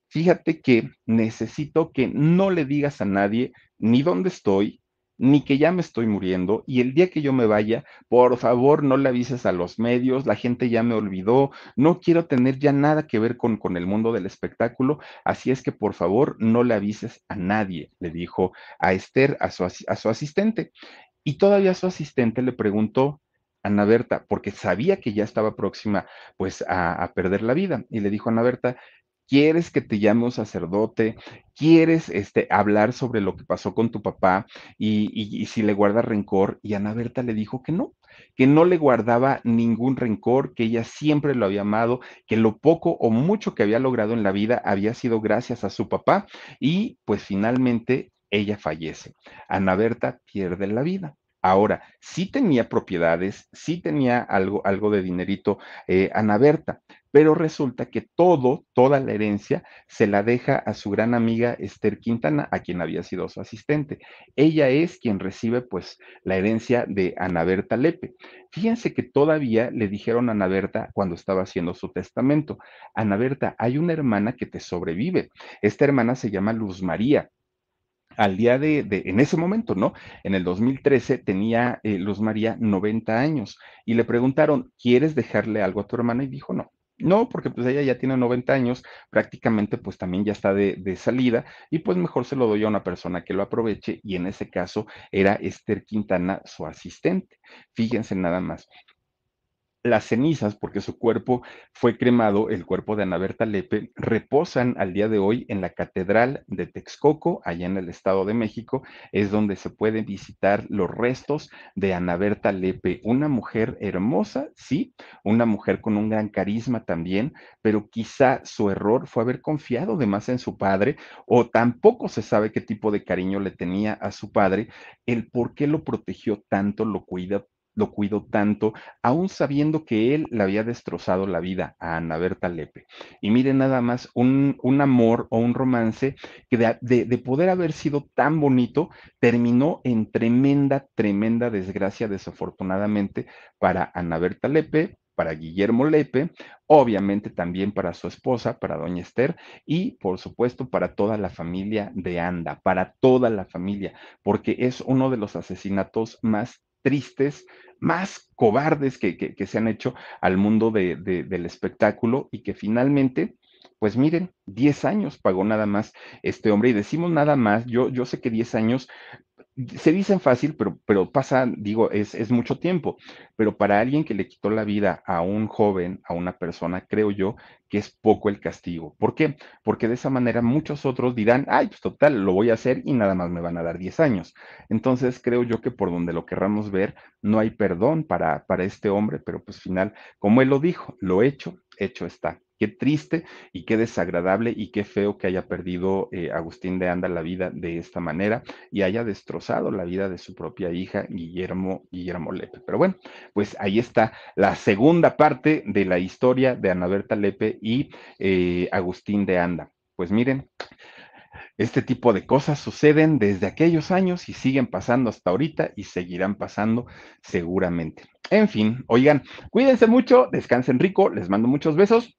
Fíjate que necesito que no le digas a nadie ni dónde estoy, ni que ya me estoy muriendo y el día que yo me vaya, por favor no le avises a los medios, la gente ya me olvidó, no quiero tener ya nada que ver con, con el mundo del espectáculo, así es que por favor no le avises a nadie, le dijo a Esther, a su, a su asistente. Y todavía su asistente le preguntó, Ana Berta, porque sabía que ya estaba próxima pues a, a, perder la vida. Y le dijo a Ana Berta, quieres que te llame un sacerdote, quieres este, hablar sobre lo que pasó con tu papá y, y, si le guarda rencor. Y Ana Berta le dijo que no, que no le guardaba ningún rencor, que ella siempre lo había amado, que lo poco o mucho que había logrado en la vida había sido gracias a su papá y pues finalmente ella fallece. Ana Berta pierde la vida. Ahora, sí tenía propiedades, sí tenía algo, algo de dinerito eh, Ana Berta, pero resulta que todo, toda la herencia se la deja a su gran amiga Esther Quintana, a quien había sido su asistente. Ella es quien recibe pues la herencia de Ana Berta Lepe. Fíjense que todavía le dijeron a Ana Berta cuando estaba haciendo su testamento, Ana Berta, hay una hermana que te sobrevive. Esta hermana se llama Luz María al día de, en ese momento, ¿no? En el 2013 tenía eh, Luz María 90 años y le preguntaron, ¿quieres dejarle algo a tu hermana? Y dijo, no, No, porque pues ella ya tiene 90 años, prácticamente pues también ya está de, de, salida y pues mejor se lo doy a una persona que lo aproveche y en ese caso era Esther Quintana su asistente. Fíjense nada más las cenizas, porque su cuerpo fue cremado, el cuerpo de Ana Berta Lepe, reposan al día de hoy en la Catedral de Texcoco, allá en el Estado de México, es donde se pueden visitar los restos de Ana Berta Lepe, una mujer hermosa, sí, una mujer con un gran carisma también, pero quizá su error fue haber confiado de más en su padre, o tampoco se sabe qué tipo de cariño le tenía a su padre, el por qué lo protegió tanto, lo cuida lo cuidó tanto, aún sabiendo que él le había destrozado la vida a Ana Berta Lepe. Y miren nada más, un, un amor o un romance que de, de, poder haber sido tan bonito, terminó en tremenda, tremenda desgracia, desafortunadamente, para Ana Berta Lepe, para Guillermo Lepe, obviamente también para su esposa, para doña Esther, y por supuesto para toda la familia de Anda, para toda la familia, porque es uno de los asesinatos más tristes, más cobardes que, que, se han hecho al mundo de, de, del espectáculo y que finalmente, pues miren, 10 años pagó nada más este hombre y decimos nada más, yo, yo sé que 10 años se dicen fácil, pero, pero pasa, digo, es, es, mucho tiempo. Pero para alguien que le quitó la vida a un joven, a una persona, creo yo que es poco el castigo. ¿Por qué? Porque de esa manera muchos otros dirán, ay, pues total, lo voy a hacer y nada más me van a dar 10 años. Entonces creo yo que por donde lo querramos ver, no hay perdón para, para este hombre, pero pues final, como él lo dijo, lo hecho, hecho está. Qué triste y qué desagradable y qué feo que haya perdido eh, Agustín de Anda la vida de esta manera y haya destrozado la vida de su propia hija, Guillermo, Guillermo Lepe. Pero bueno, pues ahí está la segunda parte de la historia de Ana Berta Lepe y eh, Agustín de Anda. Pues miren, este tipo de cosas suceden desde aquellos años y siguen pasando hasta ahorita y seguirán pasando seguramente. En fin, oigan, cuídense mucho, descansen rico, les mando muchos besos